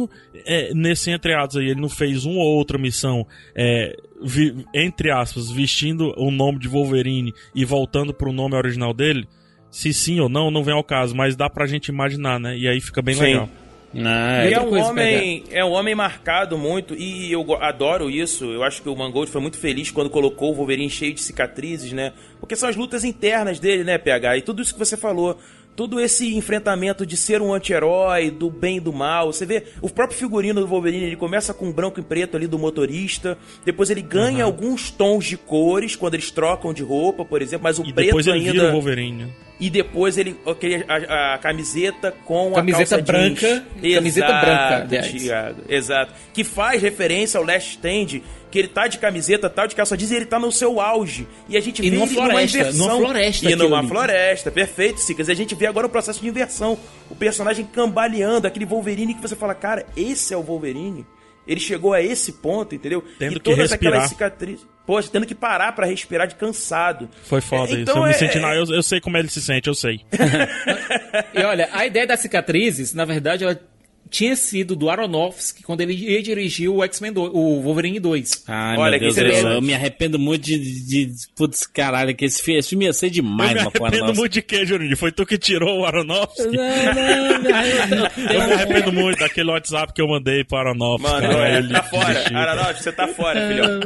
é, nesse entre aspas aí ele não fez uma ou outra missão, é, vi- entre aspas, vestindo o nome de Wolverine e voltando pro nome original dele? Se sim ou não, não vem ao caso, mas dá pra gente imaginar, né? E aí fica bem Sim. legal. Ah, E é um homem, é um homem marcado muito e eu adoro isso. Eu acho que o Mangold foi muito feliz quando colocou o Wolverine cheio de cicatrizes, né? Porque são as lutas internas dele, né, PH? E tudo isso que você falou, todo esse enfrentamento de ser um anti-herói, do bem e do mal. Você vê o próprio figurino do Wolverine, ele começa com branco e preto ali do motorista, depois ele ganha alguns tons de cores quando eles trocam de roupa, por exemplo, mas o E preto depois ele ainda vira o Wolverine. E depois ele aquele, a, a camiseta com Camiseta a calça branca, jeans. camiseta Exato, branca, aliás. Thiago, exato. Que faz referência ao Last Stand, que ele tá de camiseta, tal, de calça jeans e ele tá no seu auge. E a gente E vê numa ele floresta, inversão. numa floresta E numa floresta, perfeito, Sicas. E a gente vê agora o processo de inversão. O personagem cambaleando, aquele Wolverine que você fala, cara, esse é o Wolverine. Ele chegou a esse ponto, entendeu? Tendo e que todas respirar. aquelas cicatrizes. Poxa, tendo que parar pra respirar de cansado. Foi foda É, isso. então Eu me é- senti na. Eu, eu sei como ele se sente, eu sei. [laughs] [laughs] E olha, a ideia das cicatrizes, na verdade, ela tinha sido do Aronofsky quando ele ia dirigir o X-Men 2, o Wolverine 2. Ai, Olha, meu Deus interessante. eu me arrependo muito de, de, de- Putz, caralho, que esse, fi- esse filme ia ser demais, eu me arrependo muito de quê, Juninho? Foi tu que tirou o Aronofsky? Não, não, me arrependo. Eu me arrependo muito daquele WhatsApp que eu mandei para o Aronofsky. Mano, cara. é, Ele tá fora. desistiu. Aranaldo, você tá fora, filhão.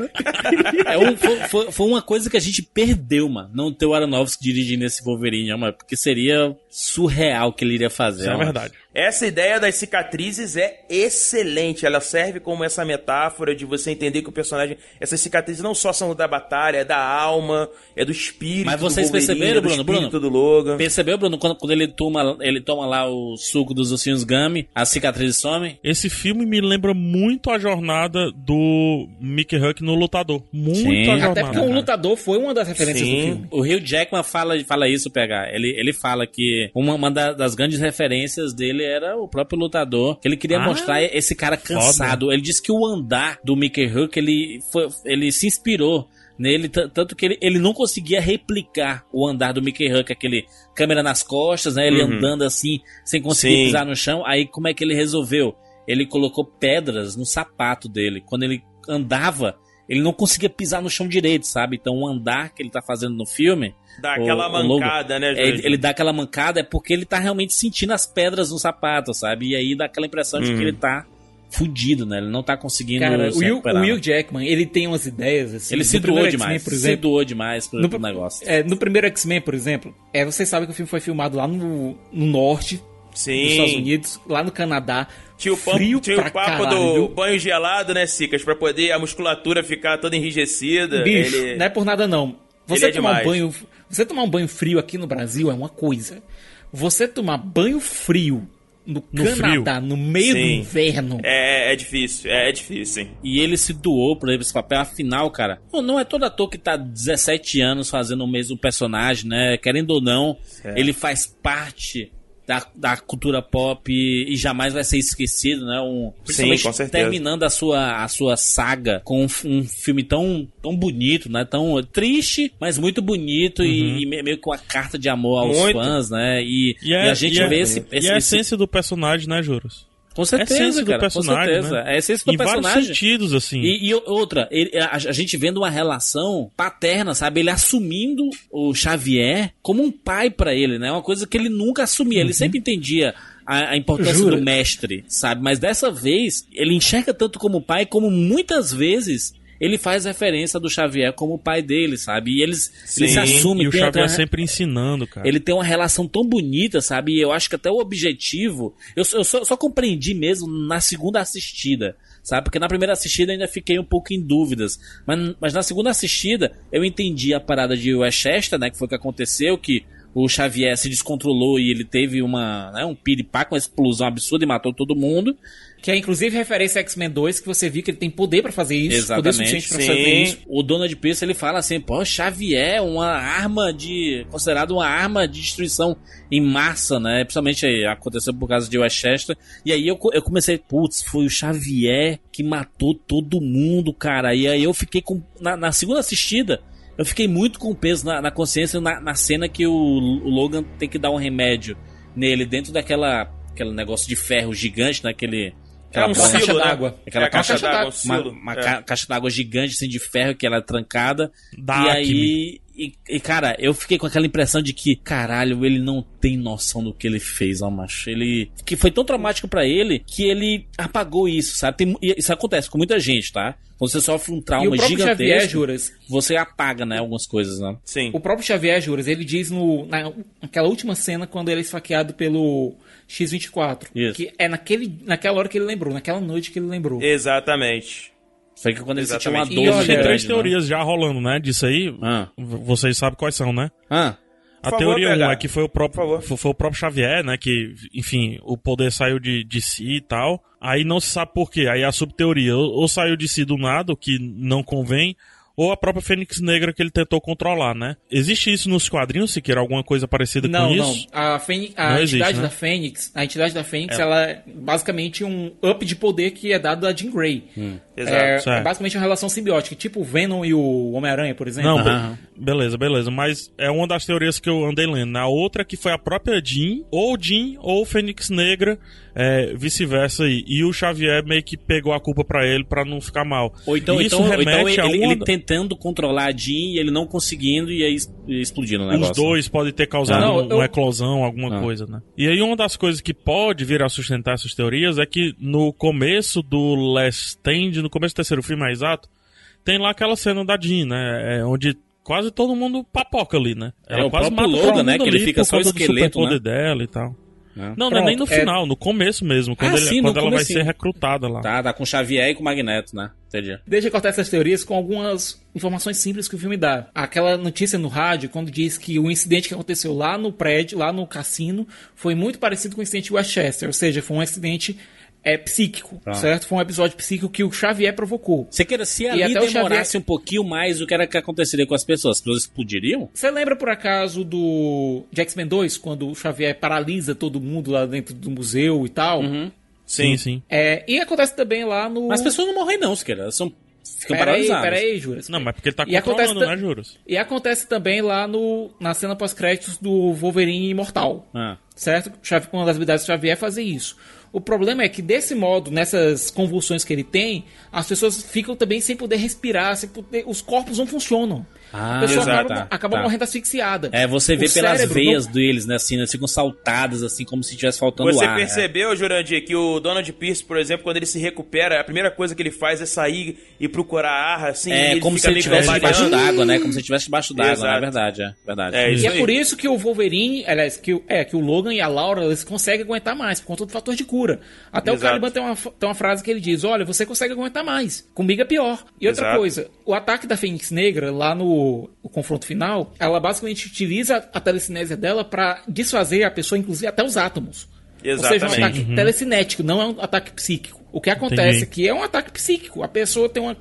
É um- foi, foi- foi uma coisa que a gente perdeu, mano. Não ter o Aronofsky dirigindo esse Wolverine, mano. Porque seria surreal o que ele iria fazer. Isso é verdade. Essa ideia das cicatrizes é excelente. Ela serve como essa metáfora de você entender que o personagem. Essas cicatrizes não só são da batalha, é da alma, é do espírito. Mas vocês perceberam, é do Bruno, espírito Bruno? do Logan. Percebeu, Bruno, quando, quando ele, toma, ele toma lá o suco dos ossinhos Gummy, as cicatrizes somem? Esse filme me lembra muito a jornada do Mickey Huck no Lutador. Muito Sim. a Até jornada. Até porque o lutador foi uma das referências Sim. do filme. O Hugh Jackman fala, fala isso, pegar. Ele, ele fala que uma, uma da- das grandes referências dele era o próprio lutador. Ele queria Ah, mostrar esse cara cansado. Ele disse que o andar do Mickey Huck, ele, foi, ele se inspirou nele, tanto que ele, ele não conseguia replicar o andar do Mickey Huck, aquele câmera nas costas, né? Ele Uhum. andando assim, sem conseguir Sim. pisar no chão. Aí como é que ele resolveu? Ele colocou pedras no sapato dele. Quando ele andava, ele não conseguia pisar no chão direito, sabe? Então o andar que ele tá fazendo no filme. Dá aquela o- o Logan, mancada, né, é, ele, ele dá aquela mancada é porque ele tá realmente sentindo as pedras no sapato, sabe? E aí dá aquela impressão de Uhum. que ele tá fudido, né? Ele não tá conseguindo Cara, se o Will, recuperar. o Will Jackman, ele tem umas ideias assim. ele se doou demais, por se exemplo. doou demais pro, No, pro negócio. é, no primeiro X-Men, por exemplo, é, vocês sabem que o filme foi filmado lá no, no norte dos Estados Sim. Unidos, lá no Canadá. Tinha o, frio tinha pra o papo caralho, do banho gelado, né, Cicas? Pra poder a musculatura ficar toda enrijecida. Bicho, Ele- não é por nada não. Você Ele é tomar um demais. banho, você tomar um banho frio aqui no Brasil é uma coisa. Você tomar banho frio no, No Canadá, no meio do Sim. inverno, É, é difícil, é, é difícil, sim. E ele se doou pra esse papel. Afinal, cara, não, não é todo ator que tá 17 anos fazendo o mesmo personagem, né? Querendo ou não, ele faz parte da, da cultura pop e jamais vai ser esquecido, né? Um, principalmente com certeza. terminando a sua, a sua saga com um, um filme tão, tão bonito, né? Tão triste, mas muito bonito e, e me- meio que uma carta de amor aos Muito. fãs, né? E, E, é, e a gente e é- vê esse, e esse, a esse- essência do personagem, né, Juros? Com certeza, essência do cara, personagem, com certeza. né? É a essência do em vários personagem. sentidos, assim. E, e outra, ele- a, a gente vendo uma relação paterna, sabe? Ele assumindo o Xavier como um pai pra ele, né? Uma coisa que ele nunca assumia. Ele sempre entendia a, a importância Jura? do mestre, sabe? Mas dessa vez, ele enxerga tanto como pai, como muitas vezes ele faz referência do Xavier como o pai dele, sabe? E eles, eles se assumem. e o Xavier sempre ensinando, cara. ele tem uma relação tão bonita, sabe? E eu acho que até o objetivo. Eu, só- eu só, só compreendi mesmo na segunda assistida, sabe? Porque na primeira assistida eu ainda fiquei um pouco em dúvidas. Mas, mas na segunda assistida eu entendi a parada de Westchester, né? Que foi o que aconteceu, que o Xavier se descontrolou e ele teve uma, né, um piripaque, uma explosão absurda e matou todo mundo. Que é inclusive referência a X-Men 2, que você viu que ele tem poder pra fazer isso, poder Exatamente, suficiente pra sim. fazer isso. O Donald Pierce ele fala assim, pô, Xavier, uma arma de. considerado uma arma de destruição em massa, né? Principalmente aí, aconteceu por causa de Westchester. E aí eu, eu comecei, putz, foi o Xavier que matou todo mundo, cara. E aí eu fiquei com. Na, na segunda assistida, Eu fiquei muito com peso na, na consciência na, na, cena que o, o, Logan tem que dar um remédio nele dentro daquela aquele negócio de ferro gigante, naquele. É um caixa né? d'água. Aquela É a caixa caixa d'água, d'água. um Uma, silo. uma É. ca- caixa d'água gigante, assim, de ferro, que ela é trancada. Da e Acme. aí. E, e, cara, eu fiquei com aquela impressão de que, caralho, ele não tem noção do que ele fez, ó, macho. Ele. Que foi tão traumático pra ele que ele apagou isso, sabe? Tem, e isso acontece com muita gente, tá? Quando você sofre um E o trauma próprio Xavier, gigantesco, Juras, você apaga, né, algumas coisas, né? Sim. o próprio Xavier, Juras, ele diz no, na, naquela última cena quando ele é esfaqueado pelo X-24. Isso. Que é naquele, naquela hora que ele lembrou, naquela noite que ele lembrou. Exatamente. Foi que quando ele sentiu uma Exatamente. dor E olha, Tem grande, três né? teorias já rolando, né? Disso aí. Ah. Vocês sabem quais são, né? Ah. A favor, teoria 1 PH. é que foi o próprio, foi, foi o próprio Xavier, né? Que, enfim, o poder saiu de, de si e tal. Aí não se sabe por quê. Aí a subteoria ou, ou saiu de si do nada, o que não convém, ou a própria Fênix Negra que ele tentou controlar, né? Existe isso nos quadrinhos, se quer alguma coisa parecida Não, com não. isso? A, Fênix, a Não entidade existe, né? da Fênix, a entidade da Fênix, ela é basicamente um up de poder que é dado a Jean Grey. Exato. É, Certo. é basicamente uma relação simbiótica, tipo o Venom e o Homem-Aranha, por exemplo. Não, Aham. beleza, beleza. Mas é uma das teorias que eu andei lendo. A outra é que foi a própria Jean, ou Jean, ou Fênix Negra, é, vice-versa aí. E o Xavier meio que pegou a culpa pra ele pra não ficar mal. Ou então, Isso então, ou remete então ele, a uma ele da- tentando controlar a Jean e ele não conseguindo e aí explodindo o Os negócio. dois podem ter causado Não, um- eu- uma eclosão, alguma Ah. coisa, né? E aí uma das coisas que pode vir a sustentar essas teorias é que no começo do Last Stand, no começo do terceiro filme, mais exato, tem lá aquela cena da Jean, né? É, onde quase todo mundo papoca ali, né? É, o quase próprio mata Logan, né, mundo que ele fica só esqueleto, né? dela e tal. É. Não, não é nem no é- final, no começo mesmo, quando, Ah, ele- sim, quando ela vai ser recrutada lá. Tá, tá com o Xavier e com o Magneto, né? Entendi. Deixa eu cortar essas teorias com algumas informações simples que o filme dá. Aquela notícia no rádio, quando diz que o incidente que aconteceu lá no prédio, lá no cassino, foi muito parecido com o incidente de Westchester. Ou seja, foi um acidente é, psíquico, Tá. certo? Foi um episódio psíquico que o Xavier provocou. Você queira se ali demorasse Xavier- um pouquinho mais, o que era que aconteceria com as pessoas? As pessoas explodiriam? Você lembra, por acaso, do de X-Men 2, quando o Xavier paralisa todo mundo lá dentro do museu e tal? Sim, sim. É, e acontece também lá no... Mas as pessoas não morrem não, Siqueira. Elas são, ficam Peraí, paralisadas. peraí, Juras. Não, mas porque ele tá E acontece controlando, ta- né, Juros? E acontece também lá no, na cena pós-créditos do Wolverine Imortal. Ah. Certo? Uma das habilidades do Xavier é fazer isso. O problema é que, desse modo, nessas convulsões que ele tem, as pessoas ficam também sem poder respirar, sem poder, os corpos não funcionam. Ah, a pessoa exato, acaba, tá, acaba tá. morrendo asfixiada. É, você vê O pelas veias não- deles, né, assim, elas ficam saltadas, assim, como se tivesse faltando Você ar. percebeu, Jurandir, que o Donald Pierce, por exemplo, quando ele se recupera, a primeira coisa que ele faz é sair e procurar ar, assim, É, ele como fica se ele estivesse debaixo d'água, né? Como se ele estivesse debaixo d'água, né? É verdade, é verdade. É, E é por isso que o Wolverine, aliás, que, o- é, que o Logan e a Laura, eles conseguem aguentar mais, por conta do fator de cura. Até o Exato. Caliban tem uma, tem uma frase que ele diz, olha, você consegue aguentar mais, comigo é pior. E outra Exato. coisa, o ataque da Fênix Negra, lá no o confronto final, ela basicamente utiliza a telecinésia dela pra desfazer a pessoa, inclusive até os átomos. Ou seja, um Exatamente. ataque telecinético, não é um ataque psíquico. O que acontece Entendi. é que é um ataque psíquico. A pessoa tem uma...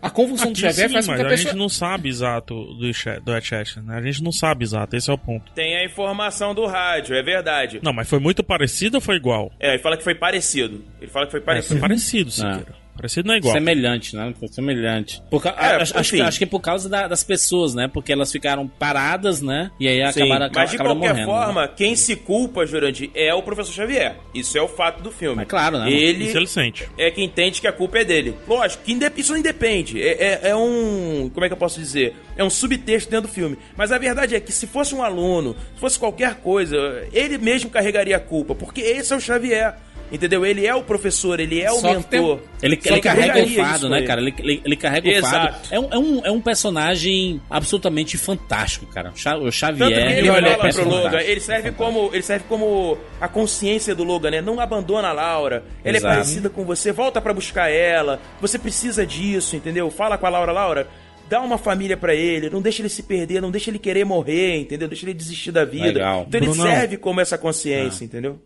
A convulsão do Aqui Xavier sim, faz com mas que a a pessoa... gente não sabe exato do, do Chester, né? A gente não sabe exato, esse é o ponto. Tem a informação do rádio, é verdade. Não, mas foi muito parecido ou foi igual? É, ele fala que foi parecido. Ele fala que foi É, foi parecido. parecido, Siqueira. Parecido não é igual. Semelhante, né? Semelhante. Por ca- É, acho, acho, enfim. acho que é por causa da- das pessoas, né? Porque elas ficaram paradas, né? E aí Sim, acabaram, mas de acabaram qualquer morrendo. né? forma, quem se culpa, Jurandir, é o professor Xavier. Isso é o fato do filme. Mas claro, né? Ele Isso ele sente. é quem entende que a culpa é dele. Lógico, que inde- isso não independe. É, é- é um. Como é que eu posso dizer? É um subtexto dentro do filme. Mas a verdade é que se fosse um aluno, se fosse qualquer coisa, ele mesmo carregaria a culpa. Porque esse é o Xavier. Entendeu? Ele é o professor, ele é o Só que tem- mentor. Ele, ele carrega o fado, né, aí. cara? Ele, ele, ele carrega o Exato. fado. É um, é, um, é um personagem absolutamente fantástico, cara. O Tanto Xavier. que ele é um fala pro personagem Logan, ele serve, como, ele serve como a consciência do Logan, né? Não abandona a Laura. Ela Exato. é parecida com você, volta pra buscar ela. Você precisa disso, entendeu? Fala com a Laura, Laura. Dá uma família pra ele, não deixa ele se perder, não deixa ele querer morrer, entendeu? Deixa ele desistir da vida. Legal. Então ele Brunão. serve como essa consciência, entendeu?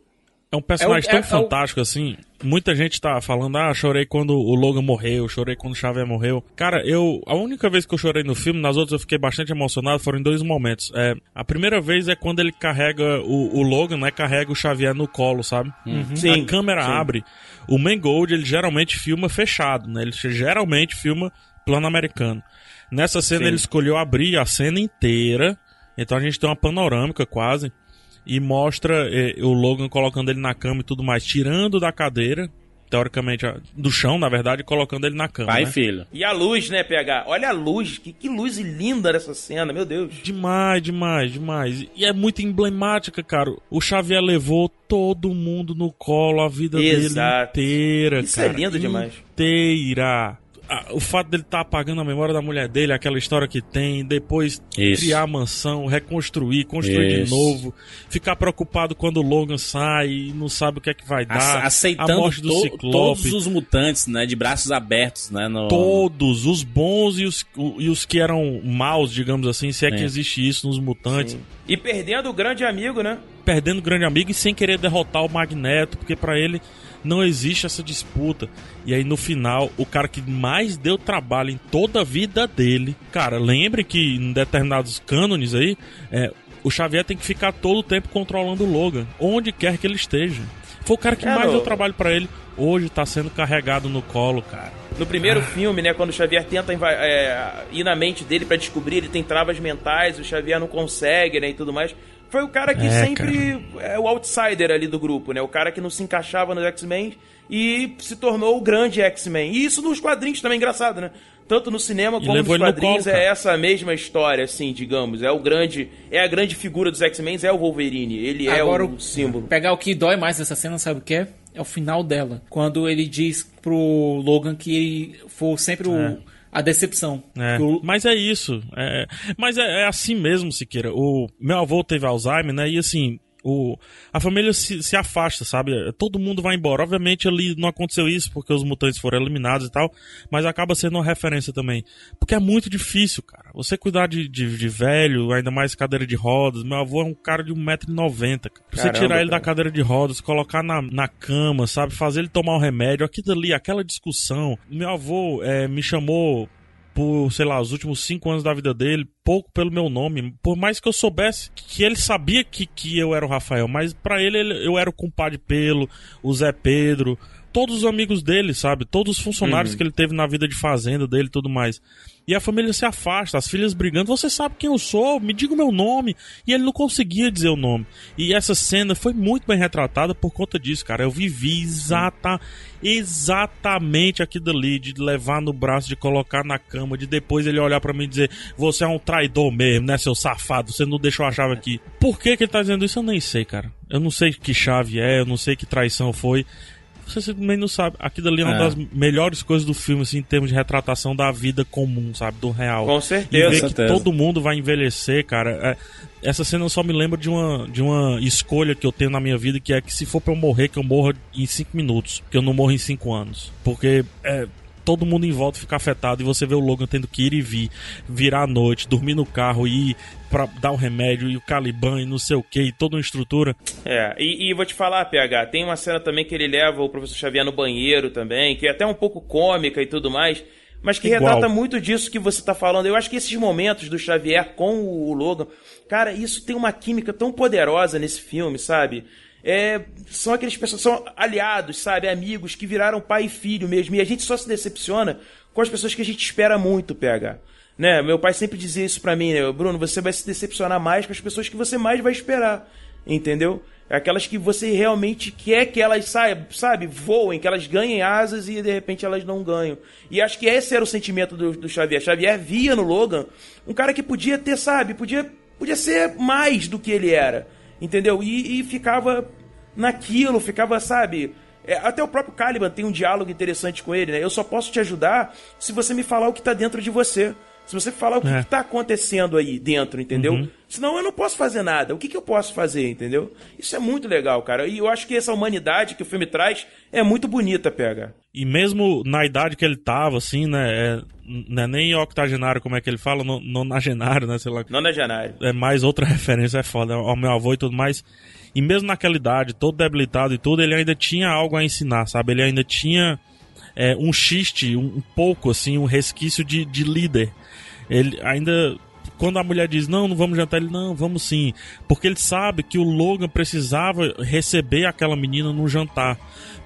É um personagem É o- é- tão é o- fantástico assim. Muita gente tá falando, ah, chorei quando o Logan morreu, chorei quando o Xavier morreu. Cara, eu. A única vez que eu chorei no filme, nas outras eu fiquei bastante emocionado, foram em dois momentos. É, a primeira vez é quando ele carrega o, o Logan, né? Carrega o Xavier no colo, sabe? Sim, a câmera sim. abre. O Mangold, ele geralmente filma fechado, né? Ele geralmente filma plano americano. Nessa cena Sim. ele escolheu abrir a cena inteira. Então a gente tem uma panorâmica quase. E mostra eh, o Logan colocando ele na cama e tudo mais, tirando da cadeira, teoricamente, do chão, na verdade, e colocando ele na cama. Pai e né? filho. E a luz, né, PH? Olha a luz, que, que luz linda nessa cena, meu Deus. Demais, demais, demais. E é muito emblemática, cara. O Xavier levou todo mundo no colo a vida Exato. dele inteira, Isso é cara. lindo demais. Inteira. O fato dele estar apagando a memória da mulher dele, aquela história que tem, depois Isso. criar a mansão, reconstruir, construir de Isso. novo, ficar preocupado quando o Logan sai e não sabe o que é que vai dar. Ace- a aceitando morte do to- Ciclope. todos os mutantes, né? De braços abertos, né? No... Todos, os bons e os, e os que eram maus, digamos assim, se é, que É. existe isso nos mutantes. E perdendo o grande amigo, né? perdendo o grande amigo e sem querer derrotar o Magneto, porque pra ele não existe essa disputa. E aí no final, o cara que mais deu trabalho em toda a vida dele, cara, lembre que em determinados cânones aí, é, o Xavier tem que ficar todo o tempo controlando o Logan, onde quer que ele esteja. Foi o cara que É, mais deu trabalho pra ele. Hoje tá sendo carregado no colo, cara. No primeiro filme, né, quando o Xavier tenta é, ir na mente dele pra descobrir, ele tem travas mentais, o Xavier não consegue, né, e tudo mais. Foi o cara que É, sempre é o outsider ali do grupo, né? O cara que não se encaixava nos X-Men e se tornou o grande X-Men. E isso nos quadrinhos também é engraçado, né? Tanto no cinema E como nos no quadrinhos colo, é cara. essa mesma história, assim, digamos. É o grande, é a grande figura dos X-Men, é o Wolverine. Ele Agora, é o símbolo. Pegar o que dói mais nessa cena, sabe o que é? É o final dela. Quando ele diz pro Logan que ele foi sempre o, a decepção. É, mas é isso. É, mas é, é assim mesmo, Siqueira. O meu avô teve Alzheimer, né? E assim, o, a família se, se afasta, sabe? Todo mundo vai embora. Obviamente ali não aconteceu isso porque os mutantes foram eliminados e tal, mas acaba sendo uma referência também. Porque é muito difícil, cara. Você cuidar de, de, de velho, ainda mais cadeira de rodas. Meu avô é um cara de 1,90m, cara. Você Caramba, tirar ele da cara. cadeira de rodas, colocar na, na cama, sabe? Fazer ele tomar um remédio, aquilo ali, aquela discussão. Meu avô eh, me chamou por, sei lá, os últimos cinco anos da vida dele, pouco pelo meu nome. Por mais que eu soubesse que ele sabia que, que eu era o Rafael, mas pra ele, ele- eu era o compadre Pelo, o Zé Pedro, todos os amigos dele, sabe? Todos os funcionários que ele teve na vida de fazenda dele e tudo mais. E a família se afasta, as filhas brigando, você sabe quem eu sou, me diga o meu nome. E ele não conseguia dizer o nome. E essa cena foi muito bem retratada por conta disso, cara. Eu vivi exata, exatamente aquilo ali, de levar no braço, de colocar na cama, de depois ele olhar pra mim e dizer: Você é um traidor mesmo, né, seu safado? Você não deixou a chave aqui. Por que, que ele tá dizendo isso? Eu nem sei, cara. Eu não sei que chave é, eu não sei que traição foi. Você simplesmente não sabe. Aquilo ali é uma É. das melhores coisas do filme, assim, em termos de retratação da vida comum, sabe? Do real. Com E certeza. ver Com que certeza. todo mundo vai envelhecer, cara. é- essa cena só me lembro de uma, de uma escolha que eu tenho na minha vida, que é que se for pra eu morrer, que eu morra em 5 minutos. Que eu não morro em 5 anos. Porque é, todo mundo em volta fica afetado e você vê o Logan tendo que ir e vir, virar à noite, dormir no carro e ir pra dar o remédio e o Caliban e não sei o que, e toda uma estrutura. É, e, e vou te falar, PH, tem uma cena também que ele leva o professor Xavier no banheiro também, que é até um pouco cômica e tudo mais, mas que Igual. retrata muito disso que você tá falando. Eu acho que esses momentos do Xavier com o Logan, cara, isso tem uma química tão poderosa nesse filme, sabe? É, são aqueles pessoas, são aliados, sabe? Amigos que viraram pai e filho mesmo. E a gente só se decepciona com as pessoas que a gente espera muito, PH. Né? Meu pai sempre dizia isso pra mim, né? Bruno, você vai se decepcionar mais com as pessoas que você mais vai esperar. Entendeu? Aquelas que você realmente quer que elas saiam, sabe, voem, que elas ganhem asas e de repente elas não ganham. E acho que esse era o sentimento do, do Xavier. Xavier via no Logan um cara que podia ter, sabe, podia, podia ser mais do que ele era. Entendeu? E, e ficava naquilo, ficava, sabe. é, até o próprio Caliban tem um diálogo interessante com ele, né? Eu só posso te ajudar se você me falar o que tá dentro de você. Se você falar o que, É. que tá acontecendo aí dentro, entendeu? Senão eu não posso fazer nada. O que, que eu posso fazer, entendeu? Isso é muito legal, cara. E eu acho que essa humanidade que o filme traz é muito bonita, pega. E mesmo na idade que ele tava, assim, né? É, não é nem octogenário, como é que ele fala? No- Nonagenário, né? Sei lá. Não é Janário. é mais outra [laughs] referência, é foda, ao meu avô e tudo mais. E mesmo naquela idade, todo debilitado e tudo, ele ainda tinha algo a ensinar, sabe? Ele ainda tinha é, um xiste, um, um pouco, assim, um resquício de, de líder. Ele ainda. Quando a mulher diz, não, não vamos jantar, ele, não, vamos sim. Porque ele sabe que o Logan precisava receber aquela menina no jantar.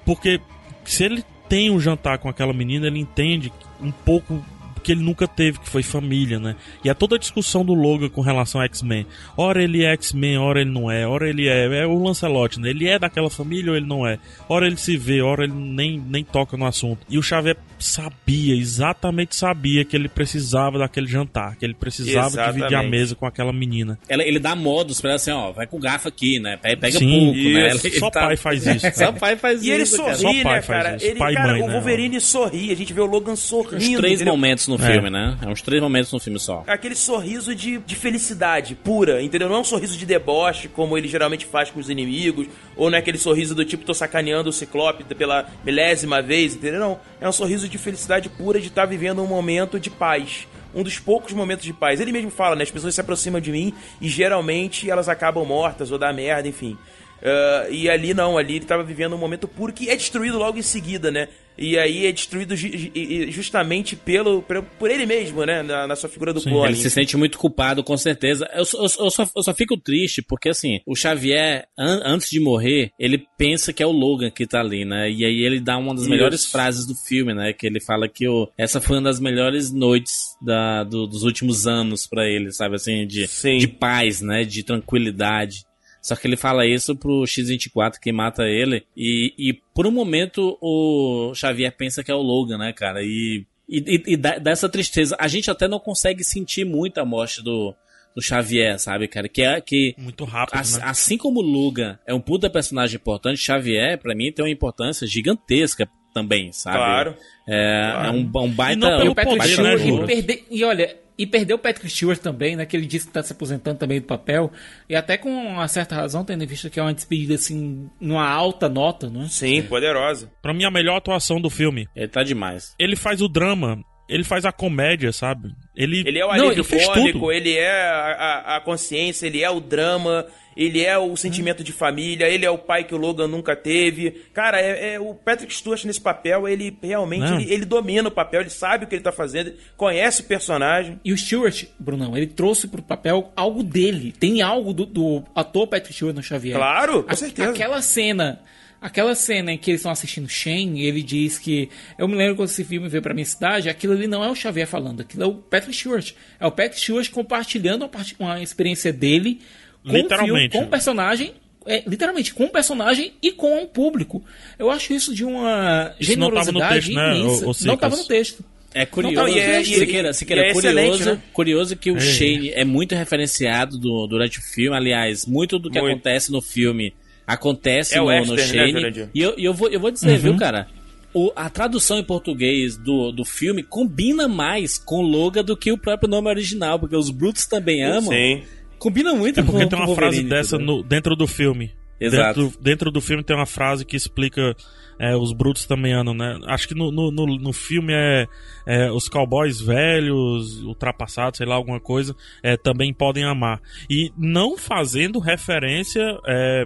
Porque se ele tem um jantar com aquela menina, ele entende um pouco que ele nunca teve, que foi família, né? E é toda a discussão do Logan com relação ao X-Men. Ora ele é X-Men, ora ele não é, ora ele é. É o Lancelot, né? Ele é daquela família ou ele não é? Ora ele se vê, ora ele nem, nem toca no assunto. E o Xavier sabia, exatamente sabia que ele precisava daquele jantar, que ele precisava Exatamente. dividir a mesa com aquela menina. Ela- ele dá modos pra ela assim, ó, vai com o garfo aqui, né? Pe- Pega Sim, pouco, né? isso. Ele Só pai faz isso, [laughs] Só cara. pai faz E ele isso, cara. sorri, Só pai né, faz cara? isso. Ele, Pai e cara, mãe, o né? Wolverine sorri. A gente vê o Logan sorrindo. Uns três entendeu? momentos no É. filme, né? É uns três momentos no filme só. Aquele sorriso de, de felicidade pura, entendeu? Não é um sorriso de deboche, como ele geralmente faz com os inimigos, ou não é aquele sorriso do tipo, tô sacaneando o Ciclope pela milésima vez, entendeu? Não. É um sorriso de felicidade pura de estar vivendo um momento de paz. Um dos poucos momentos de paz. Ele mesmo fala, né? As pessoas se aproximam de mim e geralmente elas acabam mortas ou dá merda, enfim. Ah, e ali não, ali ele tava vivendo um momento puro que é destruído logo em seguida, né? E aí é destruído ju- ju- justamente pelo, por ele mesmo, né? Na, na sua figura do Sim, clone. Ele se sente muito culpado, com certeza. Eu, só- eu eu só, eu só fico triste porque, assim, o Xavier, an- antes de morrer, ele pensa que é o Logan que tá ali, né? E aí ele dá uma das Isso. melhores frases do filme, né? Que ele fala que o, essa foi uma das melhores noites da, do- dos últimos anos pra ele, sabe? Assim, de, Sim. de paz, né? De tranquilidade. Só que ele fala isso pro X-24 que mata ele. E, e por um momento o Xavier pensa que é o Logan, né, cara? E, e, e- e dá, dá essa tristeza. A gente até não consegue sentir muito a morte do, do Xavier, sabe, cara? Que é que. Muito rápido, Assim, né? assim como o Logan é um puta personagem importante, Xavier, pra mim, tem uma importância gigantesca também, sabe? Claro. É, é um, um baita. não pelo um poder, baita né, e, perder, e olha, e perdeu o Patrick Stewart também, né? Que ele disse que tá se aposentando também do papel. E até com uma certa razão, tendo em vista que é uma despedida assim, numa alta nota, não é? Sim, poderosa. Pra mim, a melhor atuação do filme. Ele tá demais. Ele faz o drama, ele faz a comédia, sabe? Ele, Ele é o alívio cômico, ele é a, a- a consciência, ele é o drama, ele é o sentimento de família, ele é o pai que o Logan nunca teve. Cara, é, é- o Patrick Stewart nesse papel, ele realmente ele, ele domina o papel, ele sabe o que ele tá fazendo, conhece o personagem. E o Stewart, Brunão, ele trouxe pro papel algo dele. Tem algo do, do ator Patrick Stewart no Xavier. Claro, com A- certeza. Aquela cena. Aquela cena em que eles estão assistindo Shane, ele diz que. Eu me lembro quando esse filme veio pra minha cidade, aquilo ali não é o Xavier falando, aquilo é o Patrick Stewart. É o Patrick Stewart compartilhando uma, uma experiência dele com o filme, Literalmente. com o personagem. é, literalmente, com o personagem e com o público. Eu acho isso de uma Isso não tava no generosidade texto, né, ô- ô não estava no texto. É curioso, Não, e é- e- Siqueira, Siqueira, é curioso, né? curioso que o É. Shane é muito referenciado do- durante o filme. Aliás, muito do que Muito. acontece no filme acontece É o no, no western, né, Shane. Jurandir? e eu, e eu vou, eu vou dizer, viu, cara? O- a tradução em português do, do filme combina mais com Logan do que o próprio nome original, porque os Brutos também amam. Sim. Combina muito É porque com tem uma frase dessa no- dentro do filme. Exato. Dentro, dentro do filme tem uma frase que explica é, os brutos também andam, né? Acho que no, no, no, no filme é, é, os cowboys velhos, ultrapassados, sei lá, alguma coisa, é, também podem amar. E não fazendo referência é,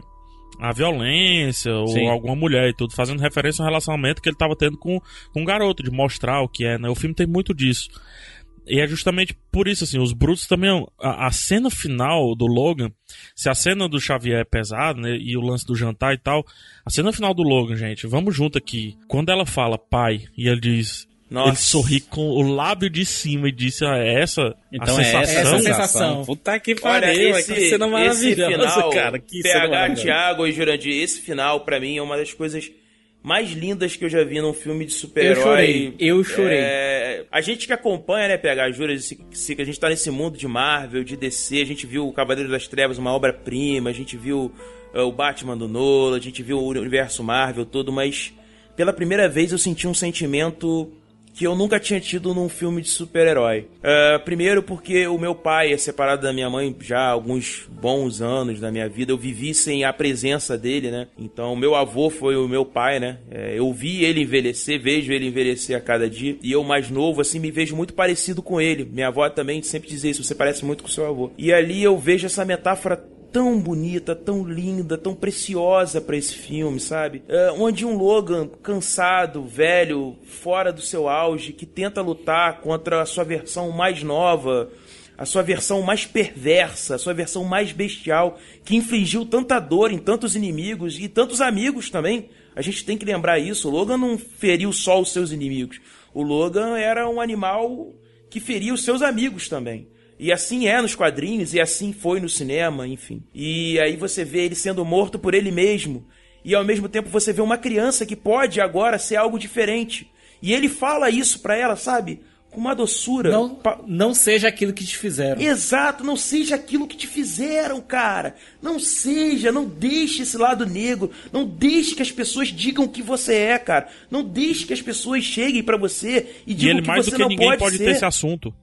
à violência ou Sim. alguma mulher e tudo, fazendo referência ao relacionamento que ele estava tendo com, com um garoto, de mostrar o que é, né? O filme tem muito disso. E é justamente por isso, assim, os brutos também. A, a cena final do Logan, se a cena do Xavier é pesada, né? E o lance do jantar e tal. A cena final do Logan, gente, vamos junto aqui. Quando ela fala pai, e ele diz. Nossa. Ele sorri com o lábio de cima e disse: ah, é essa Então a é essa a sensação? Essa sensação. sensação. Puta que Olha, pariu, esse, que cena esse maravilhosa, final, cara. Que cena PH. Thiago e Jurandir, esse final, pra mim, é uma das coisas mais lindas que eu já vi num filme de Eu super-herói. chorei, eu chorei. É, a gente que acompanha, né, PH, se que a gente tá nesse mundo de Marvel, de DC, a gente viu o Cavaleiro das Trevas, uma obra-prima, a gente viu é, o Batman do Nolan, a gente viu o universo Marvel todo, mas pela primeira vez eu senti um sentimento que eu nunca tinha tido num filme de super-herói. É, primeiro porque o meu pai é separado da minha mãe já há alguns bons anos da minha vida. Eu vivi sem a presença dele, né? Então, meu avô foi o meu pai, né? É, eu vi ele envelhecer, vejo ele envelhecer a cada dia. E eu, mais novo, assim, me vejo muito parecido com ele. Minha avó também sempre dizia isso, você parece muito com seu avô. E ali eu vejo essa metáfora tão bonita, tão linda, tão preciosa pra esse filme, sabe? É, onde um Logan cansado, velho, fora do seu auge, que tenta lutar contra a sua versão mais nova, a sua versão mais perversa, a sua versão mais bestial, que infligiu tanta dor em tantos inimigos e tantos amigos também. A gente tem que lembrar isso. O Logan não feriu só os seus inimigos. O Logan era um animal que feria os seus amigos também. E assim é nos quadrinhos, e assim foi no cinema, enfim. E aí você vê ele sendo morto por ele mesmo. E ao mesmo tempo você vê uma criança que pode agora ser algo diferente. E ele fala isso pra ela, sabe? Com uma doçura. Não, não seja aquilo que te fizeram. Exato, não seja aquilo que te fizeram, cara. Não seja, não deixe esse lado negro, não deixe que as pessoas digam o que você é, cara. Não deixe que as pessoas cheguem pra você e E digam ele que mais você do que não ninguém pode, pode ser. ter esse assunto.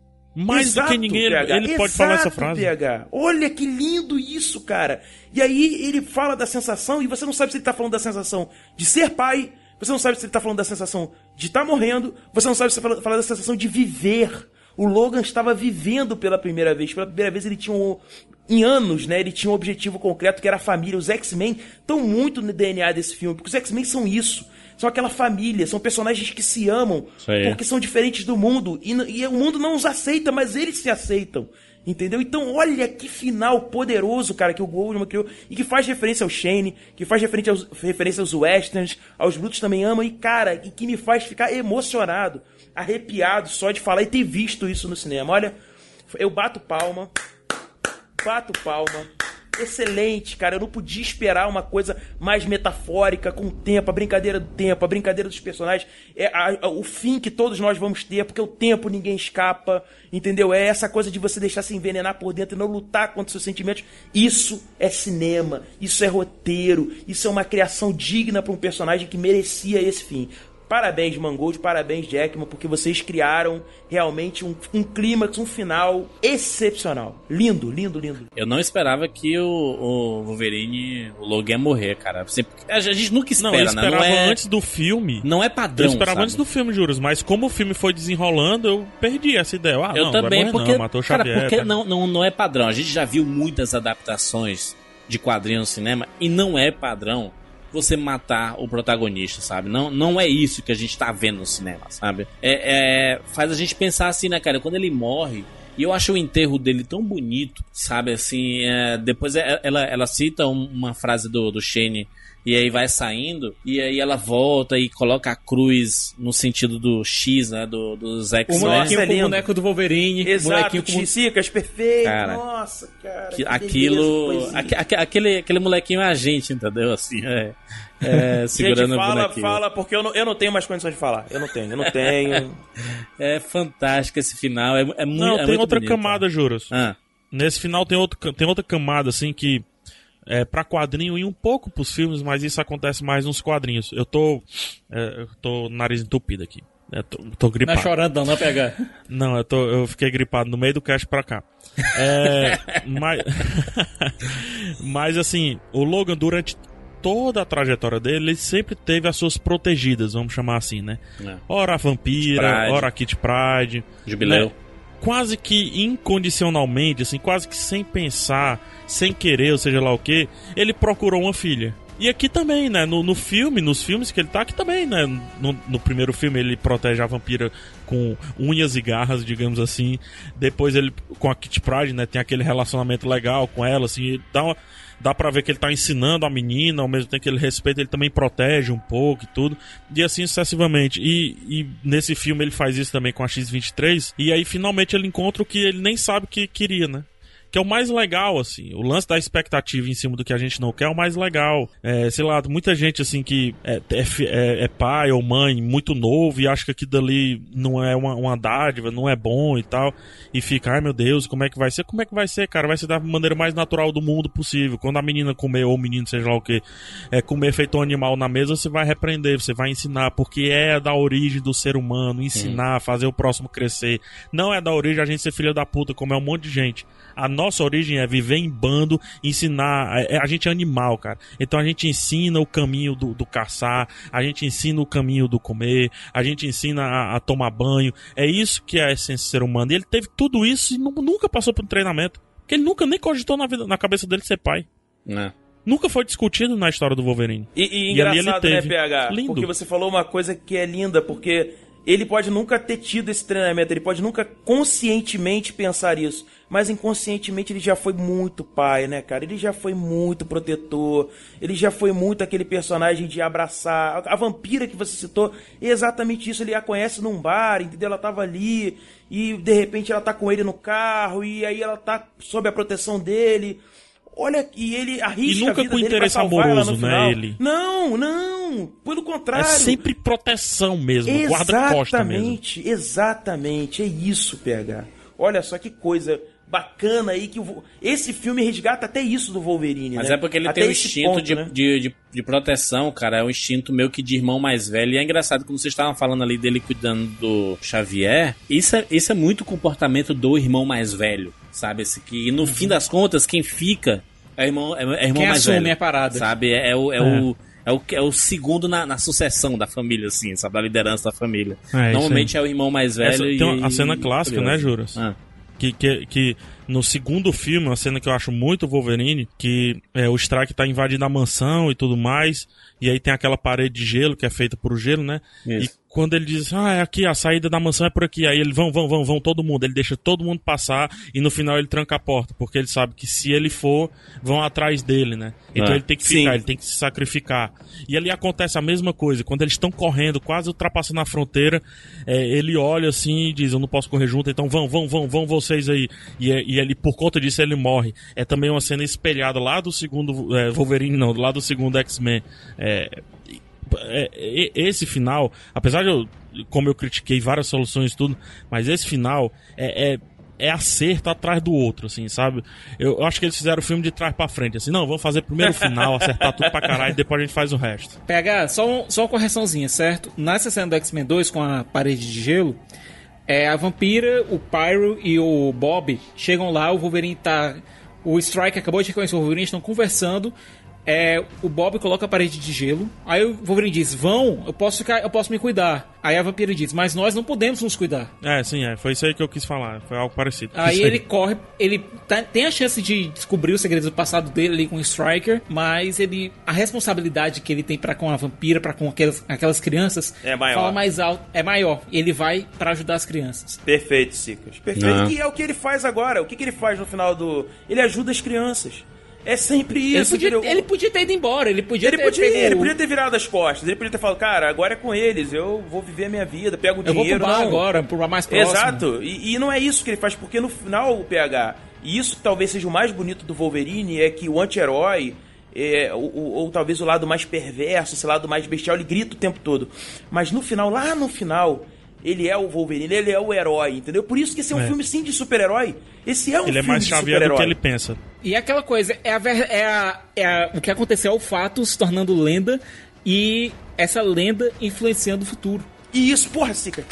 Mais Exato, do que ninguém, ele, PH. ele pode falar essa frase. PH. Olha que lindo isso, cara. E aí ele fala da sensação, e você não sabe se ele tá falando da sensação de ser pai, você não sabe se ele tá falando da sensação de estar morrendo, você não sabe se ele fala, fala da sensação de viver. O Logan estava vivendo pela primeira vez. Pela primeira vez ele tinha um. Em anos, né? Ele tinha um objetivo concreto que era a família. Os X-Men estão muito no DNA desse filme, porque os X-Men são isso. São aquela família, são personagens que se amam, porque são diferentes do mundo. E, e o mundo não os aceita, mas eles se aceitam. Entendeu? Então, olha que final poderoso, cara, que o Goldman criou. E que faz referência ao Shane, que faz referência aos, referência aos westerns, aos Brutos também ama. E, cara, e que me faz ficar emocionado, arrepiado só de falar e ter visto isso no cinema. Olha, eu bato palma, bato palma. Excelente, cara. Eu não podia esperar uma coisa mais metafórica, com o tempo, a brincadeira do tempo, a brincadeira dos personagens. É a- a- o fim que todos nós vamos ter, porque o tempo ninguém escapa, entendeu? É essa coisa de você deixar se envenenar por dentro e não lutar contra seus sentimentos. Isso é cinema, isso é roteiro, isso é uma criação digna para um personagem que merecia esse fim. Parabéns, Mangold, parabéns, Jackman, porque vocês criaram realmente um, um clímax, um final excepcional. Lindo, lindo, lindo. Eu não esperava que o, o Wolverine, o Logan ia morrer, cara. Sempre- a gente nunca Não, espera, eu né? esperava Não é, antes do filme. não é padrão, eu esperava sabe? antes do filme, juros, mas como o filme foi desenrolando, eu perdi essa ideia. Ah, Eu não, também, vai morrer porque, não, matou o cara, Xavier. porque tá? não, não, não é padrão. A gente já viu muitas adaptações de quadrinhos no cinema e não é padrão você matar o protagonista, sabe? Não, não é isso que a gente tá vendo no cinema, sabe? É, é- faz a gente pensar assim, né, cara? Quando ele morre, e eu acho o enterro dele tão bonito, sabe? Assim, é, depois é- ela, ela cita um- uma frase do, do Shane e aí vai saindo, e aí ela volta e coloca a cruz no sentido do X, né? Do, dos O X-Men. Nossa, molequinho é com o boneco do Wolverine. Exato, molequinho com Chicicas, perfeito. Cara, Nossa, cara. Que- que aquilo. beleza, poesia. aque- aque- aquele, aquele molequinho é a gente, entendeu? Assim, é. é, [laughs] segurando Gente, o fala, bonequinho. fala, porque eu não, eu não tenho mais condições de falar. Eu não tenho, eu não tenho. [laughs] É fantástico esse final. É, é muito. Não, é tem muito outra bonito, camada, juros. cara. Ah, Nesse final tem, outro, tem outra camada, assim, que é pra quadrinho e um pouco pros filmes, mas isso acontece mais nos quadrinhos. Eu tô. É, eu tô nariz entupido aqui. Eu tô, tô Não é gripado. chorando, não, não é pegar. Não, eu, tô, eu fiquei gripado no meio do cast pra cá. É, [laughs] mas, [laughs] mas assim, o Logan, durante toda a trajetória dele, ele sempre teve as suas protegidas, vamos chamar assim, né? É. Ora a vampira, Pride. ora a Kit Pride. jubileu. Né? Quase que incondicionalmente, assim, quase que sem pensar, sem querer, ou seja lá o que, ele procurou uma filha. E aqui também, né? No, no filme, nos filmes que ele tá aqui também, né? No, no primeiro filme ele protege a vampira com unhas e garras, digamos assim. Depois ele, com a Kit Pride, né? Tem aquele relacionamento legal com ela, assim. ele Dá, uma, dá pra ver que ele tá ensinando a menina, ao mesmo tempo que ele respeita, ele também protege um pouco e tudo. E assim sucessivamente. E, e nesse filme ele faz isso também com a X-23. E aí finalmente ele encontra o que ele nem sabe que queria, né? Que é o mais legal, assim. O lance da expectativa em cima do que a gente não quer é o mais legal. É, sei lá, muita gente, assim, que é, é é- é pai ou mãe muito novo e acha que aquilo dali não é uma, uma dádiva, não é bom e tal. E fica, ai meu Deus, como é que vai ser? Como é que vai ser, cara? Vai ser da maneira mais natural do mundo possível. Quando a menina comer, ou o menino, seja lá o que, é, comer feito um animal na mesa, você vai repreender, você vai ensinar, porque é da origem do ser humano, ensinar, fazer o próximo crescer. Não é da origem a gente ser filha da puta, como é um monte de gente. A nossa origem é viver em bando, ensinar. é- a gente é animal, cara. Então a gente ensina o caminho do, do caçar, a gente ensina o caminho do comer, a gente ensina a, a tomar banho. É isso que é a essência do ser humano. E ele teve tudo isso e nu- nunca passou por um treinamento. Porque ele nunca nem cogitou na, vida, na cabeça dele ser pai. né? Nunca foi discutido na história do Wolverine. E, e E engraçado, né. PH? Lindo. Porque você falou uma coisa que é linda, porque Ele pode nunca ter tido esse treinamento, ele pode nunca conscientemente pensar isso, mas inconscientemente ele já foi muito pai, né, cara? Ele já foi muito protetor, ele já foi muito aquele personagem de abraçar. A vampira que você citou, é exatamente isso. Ele a conhece num bar, entendeu? Ela tava ali e de repente ela tá com ele no carro e aí ela tá sob a proteção dele. Olha, e ele arrisca E nunca a vida com dele interesse amoroso, no né, final. ele? Não, não. Pelo É contrário. sempre proteção mesmo, guarda-costa mesmo. Exatamente, exatamente. É isso, PH. Olha só que coisa bacana aí que o esse filme resgata até isso do Wolverine, Mas né? é porque ele Até tem um esse instinto ponto, de, né? de, de, de proteção, cara. É um instinto meio que de irmão mais velho. E é engraçado, como vocês estavam falando ali dele cuidando do Xavier, isso é, isso é muito comportamento do irmão mais velho, sabe? Esse que, no fim das contas, quem fica é irmão, é, é irmão Quem mais assume velho. a parada. Sabe? É, é o. É, É. o é o, é o segundo na, na sucessão da família, assim, sabe? Da liderança da família. É, Normalmente é o irmão mais velho. Essa- e, tem uma- a cena clássica, né, Juras? Ah. Que, que, que no segundo filme, uma cena que eu acho muito Wolverine, que é, o Strike tá invadindo a mansão e tudo mais, e aí tem aquela parede de gelo que é feita por gelo, né? Isso. E quando ele diz, ah, é aqui, a saída da mansão é por aqui, aí ele, vão, vão, vão, vão, todo mundo, ele deixa todo mundo passar e no final ele tranca a porta, porque ele sabe que se ele for, vão atrás dele, né? Então É. ele tem que Sim. ficar, ele tem que se sacrificar. E ali acontece a mesma coisa, quando eles estão correndo, quase ultrapassando a fronteira, é, ele olha assim e diz, eu não posso correr junto, então vão, vão, vão, vão vocês aí. E, é- e ele, por conta disso, ele morre. É também uma cena espelhada lá do segundo é, Wolverine, não, lá do segundo X-Men. É, é, e- esse final, apesar de eu, como eu critiquei várias soluções e tudo, mas esse final é, é, é acerto atrás do outro, assim, sabe? Eu, eu acho que eles fizeram o filme de trás pra frente, assim, não, vamos fazer primeiro o final, acertar tudo pra caralho, e depois a gente faz o resto. PH, só, um- só uma correçãozinha, certo? Nessa cena do X-Men 2 com a parede de gelo, é, a vampira, o Pyro e o Bob chegam lá, o Wolverine tá. O Strike acabou de reconhecer o Wolverine, estão conversando. É, o Bob coloca a parede de gelo. Aí o Wolverine diz: Vão, eu posso ficar, eu posso me cuidar. Aí a vampira diz: Mas nós não podemos nos cuidar. É, sim, é, foi isso aí que eu quis falar, foi algo parecido. Aí ele corre, ele tá- tem a chance de descobrir os segredos do passado dele ali com o Striker, mas ele a responsabilidade que ele tem para com a vampira, para com aquelas, aquelas crianças, É maior. fala mais alto, é maior. Ele vai para ajudar as crianças. Perfeito, Sicas. Perfeito. Não. E é o que ele faz agora. O que, que ele faz no final do. Ele ajuda as crianças. É sempre Ele isso. podia, entendeu? ele podia ter ido embora, ele podia Ele ter podia, pego- ele podia ter virado as costas, ele podia ter falado, cara, agora é com eles, eu vou viver a minha vida, pego o Eu vou dinheiro. pro bar não. agora, pro bar mais próximo. Exato, e, e não é isso que ele faz, porque no final o PH, e isso talvez seja o mais bonito do Wolverine, é que o anti-herói, é, ou, ou- ou talvez o lado mais perverso, esse lado mais bestial, ele grita o tempo todo. Mas no final, lá no final, ele é o Wolverine, ele é o herói, entendeu? Por isso que esse é um É. filme sim de super-herói. Esse é um Ele é filme mais de Xavier do super-herói. que ele pensa. E é aquela coisa, é, a, ver- é, a, é a- o que aconteceu é o fato se tornando lenda e essa lenda influenciando o futuro. E isso, porra, Sica.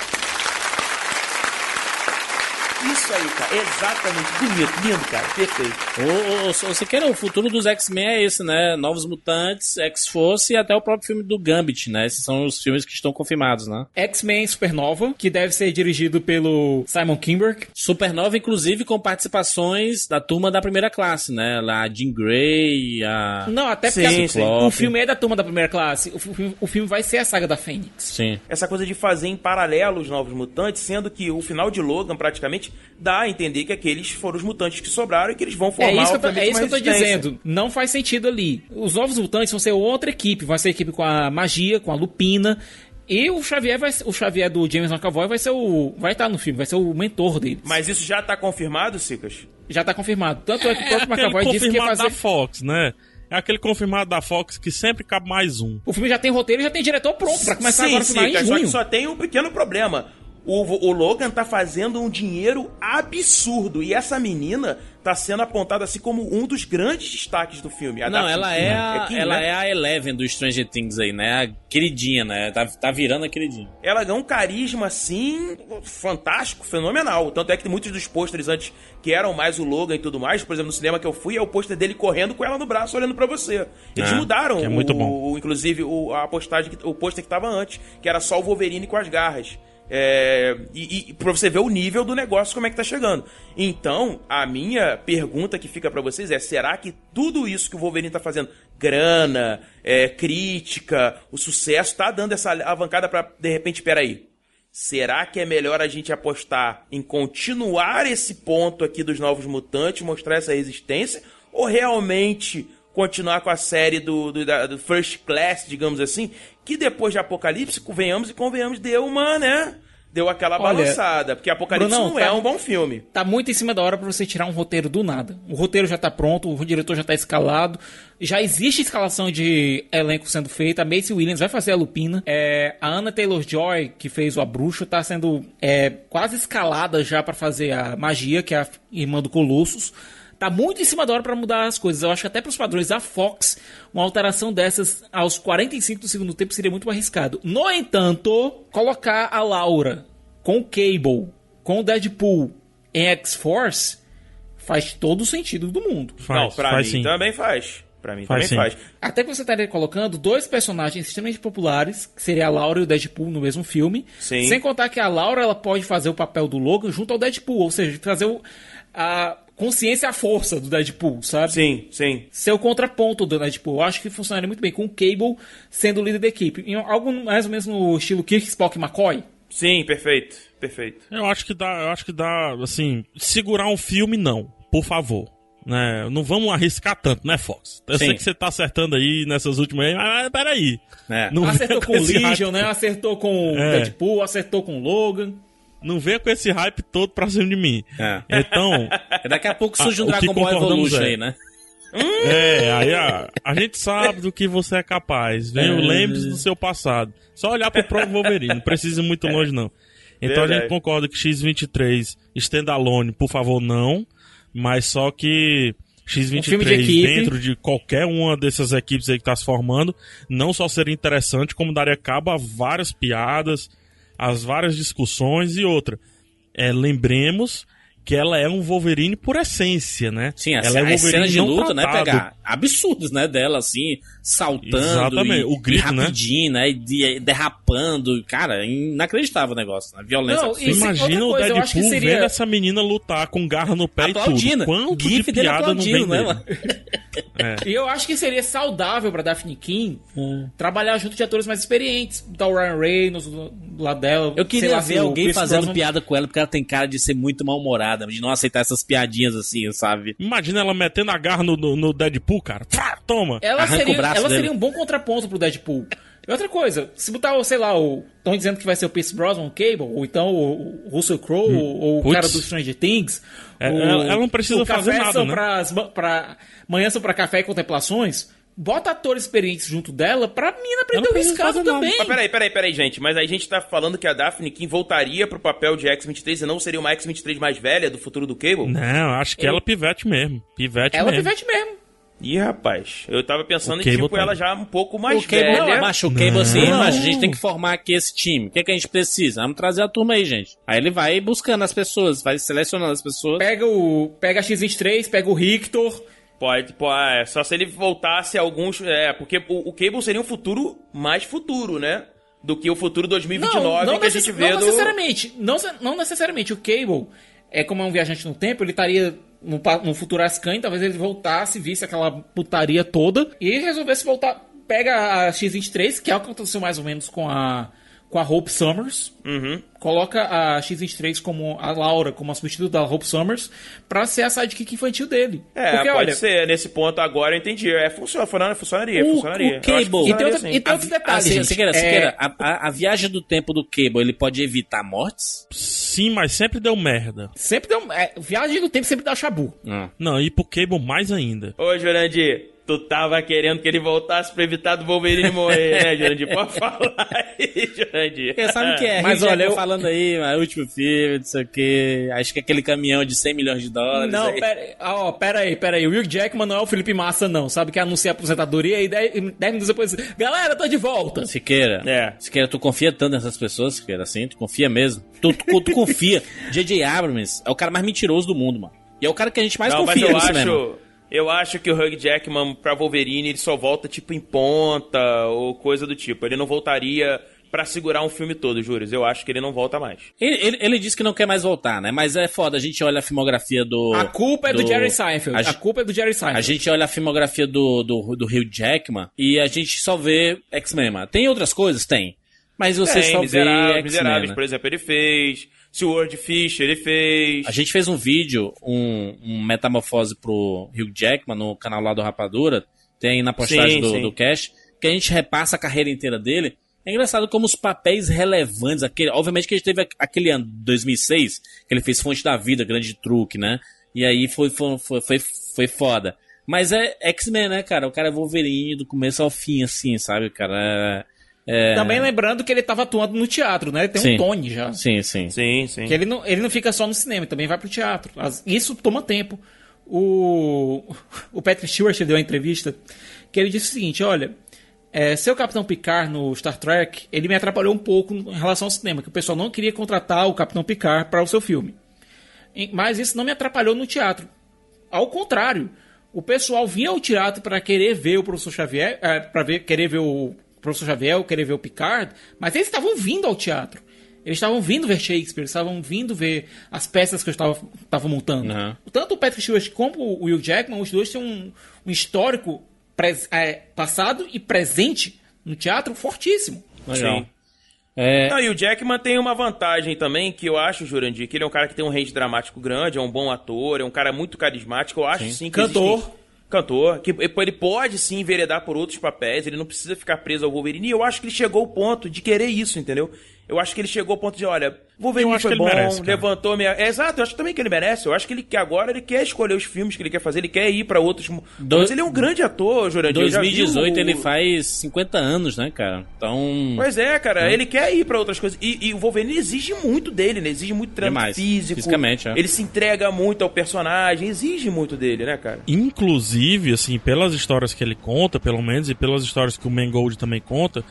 Isso aí, cara. Exatamente. Bonito, lindo, cara. Perfeito. O, o, o, você quer o futuro dos X-Men é esse, né? Novos Mutantes, X-Force e até o próprio filme do Gambit, né? Esses são os filmes que estão confirmados, né? X-Men Supernova, que deve ser dirigido pelo Simon Kinberg. Supernova, inclusive, com participações da turma da primeira classe, né? Lá, a Jean Grey, a... Não, até porque Sim, o filme é da turma da primeira classe. O, filme- o filme vai ser a saga da Fênix. Sim. Essa coisa de fazer em paralelo os novos mutantes, sendo que o final de Logan praticamente dá a entender que aqueles foram os mutantes que sobraram e que eles vão formar É isso, que eu é isso que eu tô resistência. dizendo. Não faz sentido ali. Os novos mutantes vão ser outra equipe. Vai ser a equipe com a magia, com a lupina. E o Xavier vai ser- o Xavier do James McAvoy vai ser o vai estar no filme, vai ser o mentor deles. Mas isso já tá confirmado, Sicas? já tá confirmado. Tanto é, que o É próprio [laughs] aquele McAvoy disse que ia confirmado fazer da Fox, né? É aquele confirmado da Fox que sempre cabe mais um. O filme já tem roteiro e já tem diretor pronto pra começar Sim, agora a filmar em Sicas, só que junho. só tem um pequeno problema. O, o Logan tá fazendo um dinheiro absurdo e essa menina tá sendo apontada assim como um dos grandes destaques do filme. a Não, ela é, a, King, ela né? é a Eleven do Stranger Things aí, né? A queridinha, né? Tá, tá virando a queridinha. ela ganhou um carisma assim fantástico, fenomenal. Tanto é que muitos dos pôsteres antes que eram mais o Logan e tudo mais, por exemplo, no cinema que eu fui, é o pôster dele correndo com ela no braço olhando pra você. Eles É, mudaram que é muito o, bom. o- inclusive o, a postagem, que- o pôster que tava antes, que era só o Wolverine com as garras. É, e, e pra você ver o nível do negócio, como é que tá chegando. Então, a minha pergunta que fica pra vocês é: será que tudo isso que o Wolverine tá fazendo, grana, é, crítica, o sucesso, tá dando essa alavancada pra, de repente, peraí. Será que é melhor a gente apostar em continuar esse ponto aqui dos Novos Mutantes, mostrar essa resistência? Ou realmente continuar com a série do, do, da- do First Class, digamos assim, que depois de Apocalipse, venhamos e convenhamos, deu uma, né? Deu aquela Olha, balançada. Porque Apocalipse Brunão, não é tá- um bom filme. Tá muito em cima da hora pra você tirar um roteiro do nada. O roteiro já tá pronto, o diretor já tá escalado, já existe escalação de elenco sendo feita. A Macy Williams vai fazer a Lupina. É, a Anna Taylor-Joy, que fez o A Bruxa, tá sendo é, quase escalada já pra fazer a Magia, que é a irmã do Colossus. Tá muito em cima da hora pra mudar as coisas. Eu acho que até pros padrões da Fox, uma alteração dessas aos 45 do segundo tempo seria muito arriscado. No entanto, colocar a Laura com o Cable, com o Deadpool em X-Force faz todo o sentido do mundo. Faz, não, pra faz mim sim. também faz. Pra mim Faz também sim. faz. Até que você estaria colocando dois personagens extremamente populares, que seria a Laura e o Deadpool no mesmo filme. Sim. Sem contar que a Laura ela pode fazer o papel do Logan junto ao Deadpool, ou seja, trazer o- a consciência e a força do Deadpool, sabe? Sim, sim. Ser o contraponto do Deadpool. Eu acho que funcionaria muito bem com o Cable sendo o líder da equipe. Em algo mais ou menos no estilo Kirk, Spock e McCoy. Sim, perfeito. Perfeito. Eu acho que dá, eu acho que dá, assim, segurar um filme não, por favor. Né? Não vamos arriscar tanto, né, Fox? Eu Sim. sei que você tá acertando aí nessas últimas aí, mas peraí. É. Não Acertou [laughs] com o Legion, né? Acertou com o É. Deadpool, acertou com o Logan. Não venha com esse hype todo pra cima de mim. É. Então, [laughs] Daqui a pouco surge um Dragon Ball Evolution é. aí, né? [laughs] é, aí a, a gente sabe do que você é capaz. Vem, É. lembre-se do seu passado. Só olhar pro próprio Wolverine, não precisa ir muito longe, não. Então a Verdade. gente concorda que X-23 standalone, por favor, não. Mas só que Um filme X-23 de equipe. dentro de qualquer uma dessas equipes aí que tá se formando, não só seria interessante, como daria cabo a várias piadas, as várias discussões e outra. É, lembremos que ela é um Wolverine por essência, né? Sim, ela é um as cenas de não luta, né, tratado. pegar absurdos, né, dela, assim, saltando Exatamente, e, o grito, e né? rapidinho, né, e de- derrapando, cara, inacreditável o negócio, né, violência. Não, Imagina o coisa, Deadpool seria- vendo essa menina lutar com garra no pé aplaudindo, e tudo. Quanto gif de dele piada não vem aplaudindo, né, mano? E eu acho que seria saudável pra Daphne King Hum. trabalhar junto de atores mais experientes. O Ryan Reynolds do, do lado dela. Eu queria lá, ver alguém fazendo Brosnan- piada com ela, porque ela tem cara de ser muito mal-humorada, de não aceitar essas piadinhas assim, sabe? Imagina ela metendo a garra no, no- no Deadpool, cara. Pá, toma! Ela, Arranca seria, o braço ela dele. seria um bom contraponto pro Deadpool. E outra coisa, se botar, sei lá, o. Estão dizendo que vai ser o Pierce Brosnan, o Cable, ou então o, o Russell Crowe, ou, ou o Putz. cara do Stranger Things. É, o- ela- ela não precisa o café fazer nada, né? pras ma- pra, manhã são pra café e contemplações. Bota atores experientes junto dela pra mina aprender não o riscado também. Mas peraí, peraí, peraí, gente. Mas aí a gente tá falando que a Daphne King voltaria pro papel de X-23 e não seria uma X-23 mais velha do futuro do Cable? Não, acho que Eu- ela é pivete mesmo. Pivete Ela é mesmo. pivete mesmo. Ih, rapaz. Eu tava pensando O em, Cable tipo, tá- ela já um pouco mais o Cable, velha. não, macho, o Cable assim, macho, a gente tem que formar aqui esse time. O que, é que a gente precisa? Vamos trazer a turma aí, gente. Aí ele vai buscando as pessoas, vai selecionando as pessoas. Pega o. Pega a X23, pega o Rictor. Pode, pode, é, só se ele voltasse alguns. É, porque o, o Cable seria um futuro mais futuro, né? Do que o futuro 2029 que a gente vê não do. necessariamente. Não, não necessariamente. O Cable, é como é um viajante no tempo, ele estaria no, no futuro Ascan, talvez ele voltasse, visse aquela putaria toda e resolvesse voltar. Pega a X23, que é o que aconteceu mais ou menos com a, com a Hope Summers. Uhum. Coloca a X23 como a Laura, como a substituta da Hope Summers, pra ser a sidekick infantil dele. É, Porque, pode olha, ser. Nesse ponto agora eu entendi. É, funciona, funciona- funcionaria, O- funcionaria. o Cable- E tem, funcionaria outra, e tem outros detalhes, Ah, gente. Siqueira, É, Siqueira, a, a- a viagem do tempo do Cable, ele pode evitar mortes? Sim, mas sempre deu merda. Sempre deu. é, viagem do tempo sempre dá chabu. Não, e pro Cable mais ainda. Ô, Jurandir, tu tava querendo que ele voltasse pra evitar do Wolverine morrer, né, Jurandir? Pode [laughs] falar aí, Jurandir. Você sabe o que é? Mas Mas olha, eu- falando aí, mas último filme, não sei o que. Acho que aquele caminhão de 100 milhões de dólares. Não, aí. pera, ó, pera aí, pera aí. O Hugh Jackman não é o Felipe Massa, não. Sabe que anuncia a aposentadoria e 10 minutos depois. Galera, tô de volta. Siqueira, É. Siqueira, tu confia tanto nessas pessoas, Siqueira, assim? Tu confia mesmo? Tu, tu, tu confia. [laughs] J.J. Abrams é o cara mais mentiroso do mundo, mano. E é o cara que a gente mais Não, mas confia eu no cinema. acho, eu acho que o Hugh Jackman pra Wolverine ele só volta tipo em ponta ou coisa do tipo. Ele não voltaria pra segurar um filme todo, Júrios. Eu acho que ele não volta mais. Ele, ele, ele disse que não quer mais voltar, né? Mas é foda, a gente olha a filmografia do... A culpa é do, Jerry Seinfeld. A, A, culpa é do Jerry Seinfeld. a gente olha a filmografia do, do, do Hugh Jackman e a gente só vê X-Men. Tem outras coisas? Tem. Mas você Tem, só Miseráveis, vê Miseráveis, X-Men, né? por exemplo, ele fez. Sword Fish, ele fez. A gente fez um vídeo, um, um metamorfose pro Hugh Jackman no canal lá do Rapadura, tem aí na postagem Sim, do, sim. do cast, que a gente repassa a carreira inteira dele. É engraçado como os papéis relevantes, aquele, obviamente que a gente teve aquele ano, 2006, que ele fez Fonte da Vida, Grande Truque, né? E aí foi, foi, foi, foi, foi foda. Mas é X-Men, né, cara? O cara é Wolverine do começo ao fim, assim, sabe, cara? É... é- Também lembrando que ele tava atuando no teatro, né? Ele tem Sim. um Tony já. Sim, sim. Sim, sim. Que ele não, ele não fica só no cinema, ele também vai pro teatro. Isso toma tempo. O, o Patrick Stewart deu uma entrevista que ele disse o seguinte: olha, é, seu Capitão Picard no Star Trek, ele me atrapalhou um pouco em relação ao cinema, que o pessoal não queria contratar o Capitão Picard para o seu filme. Mas isso não me atrapalhou no teatro. Ao contrário, o pessoal vinha ao teatro para querer ver o professor Xavier, para ver, querer ver o professor Xavier, ou querer ver o Picard, mas eles estavam vindo ao teatro. Eles estavam vindo ver Shakespeare, eles estavam vindo ver as peças que eu estava, estava montando. Uhum. Tanto o Patrick Stewart como o Will Jackman, os dois têm um, um histórico pres- é, passado e presente no teatro fortíssimo. Legal. Sim. É, Não, e o Jackman tem uma vantagem também, que eu acho, Jurandir, que ele é um cara que tem um range dramático grande, é um bom ator, é um cara muito carismático. Eu acho sim, que Cantor. existem- Cantor, que ele pode sim enveredar por outros papéis, ele não precisa ficar preso ao Wolverine. E eu acho que ele chegou ao ponto de querer isso, entendeu? Eu acho que ele chegou ao ponto de, olha, Wolverine Eu acho foi que ele bom, merece, levantou minha. É, exato, eu acho também que ele merece. Eu acho que ele que agora ele quer escolher os filmes que ele quer fazer, ele quer ir pra outros. Do- Mas ele é um grande ator, Jurandir. eu já vi 2018 o- ele faz 50 anos, né, cara? Então. Pois é, cara, ele quer ir pra outras coisas. E, e o Wolverine exige muito dele, né? Exige muito treino Demais. físico. Fisicamente, é. Ele se entrega muito ao personagem, exige muito dele, né, cara? Inclusive, assim, pelas histórias que ele conta, pelo menos, e pelas histórias que o Mangold também conta,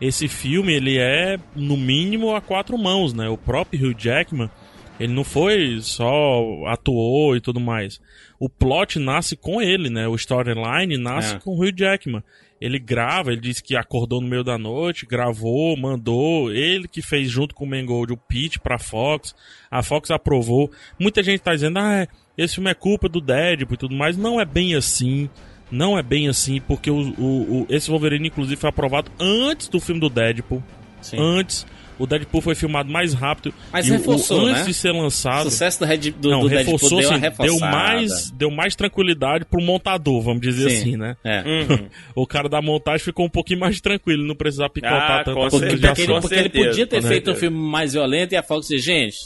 esse filme, ele é, no mínimo, a quatro mãos, né? O próprio Hugh Jackman, ele não foi só atuou e tudo mais. O plot nasce com ele, né? O storyline nasce É. com o Hugh Jackman. Ele grava, ele disse que acordou no meio da noite, gravou, mandou, ele que fez junto com o Mangold o pitch pra Fox, a Fox aprovou. Muita gente tá dizendo, ah, esse filme é culpa do Deadpool e tudo mais. Não é bem assim. Não é bem assim, porque o, o- o- esse Wolverine, inclusive, foi aprovado antes do filme do Deadpool. Sim. Antes. O Deadpool foi filmado mais rápido. Mas e o- reforçou, o, antes né? de ser O lançado. sucesso do, Red, do, não, do Deadpool reforçou, deu uma assim, deu mais, deu mais tranquilidade pro montador, vamos dizer Sim. assim, né? É. [laughs] O cara da montagem ficou um pouquinho mais tranquilo, não precisar picotar Ah, tanto Porque, porque porque ele podia ter com feito um certeza. filme mais violento e a Fox disse, gente,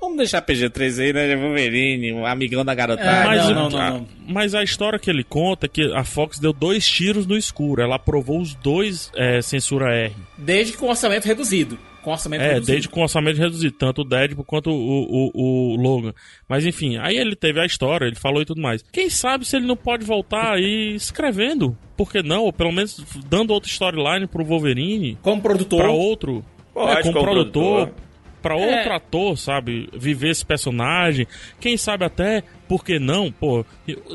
vamos deixar PG-13 aí, né? Wolverine, um amigão da garotada. É, Mas, não, não, a, não. mas a história que ele conta é que a Fox deu dois tiros no escuro. Ela aprovou os dois é, censura R. Desde que com orçamento reduzido. Com orçamento É, reduzido. desde com orçamento reduzido, tanto o Deadpool quanto o, o, o Logan. Mas enfim, aí ele teve a história, ele falou e tudo mais. Quem sabe se ele não pode voltar aí escrevendo? Por que não? Ou pelo menos dando outra storyline pro Wolverine, Como produtor. pra outro, Pode, é, como como produtor, produtor. Pra outro ator, sabe? Viver esse personagem. Quem sabe até, por que não? Pô,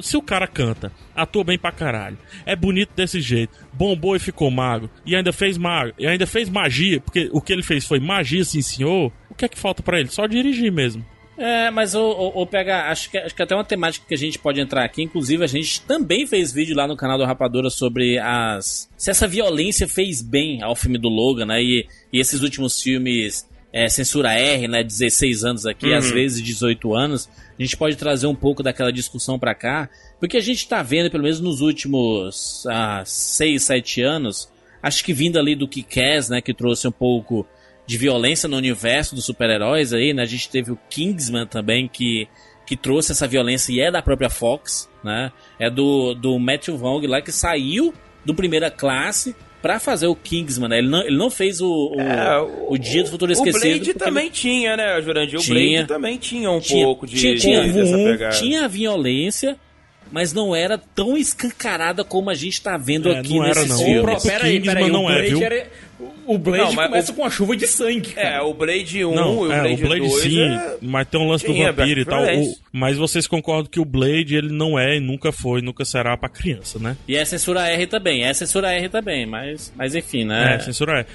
se o cara canta, atua bem pra caralho, é bonito desse jeito, bombou e ficou mago, e ainda fez mago, e ainda fez magia, porque o que ele fez foi magia, sim senhor. O que é que falta pra ele? Só dirigir mesmo. É, mas o, PH, acho que, acho que até uma temática que a gente pode entrar aqui, inclusive a gente também fez vídeo lá no canal do Rapadura sobre as. Se essa violência fez bem ao filme do Logan, né? E, e esses últimos filmes, é, censura R, né? 16 anos aqui, às vezes 18 anos. A gente pode trazer um pouco daquela discussão pra cá, porque a gente tá vendo, pelo menos nos últimos ah, 6, 7 anos, acho que vindo ali do Kick-Ass, né? Que trouxe um pouco de violência no universo dos super-heróis aí, né? A gente teve o Kingsman também, que, que trouxe essa violência e é da própria Fox, né? É do, do Matthew Vaughn lá que saiu do Primeira Classe pra fazer o Kingsman, né? Ele não, ele não fez o, o, É, o Dia do Futuro O Esquecido. Blade porque também tinha, né, Jurandir? O Tinha. Blade também tinha um tinha, pouco de, tinha, de- tinha, dessa pegada. tinha violência, mas não era tão escancarada como a gente tá vendo É, aqui não era, nesses não. filmes. O próprio Peraí, Kingsman peraí, não o é, Blade viu? era- O Blade Não, mas começa o- com uma chuva de sangue. É, cara. o Blade 1 Não, e o é, Blade, o Blade 2 sim, é- mas tem um lance do tinha vampiro e tal. O- mas vocês concordam que o Blade, ele não é e nunca foi, nunca será pra criança, né? E é censura R também, é censura R também, mas, mas enfim, né? É, censura é.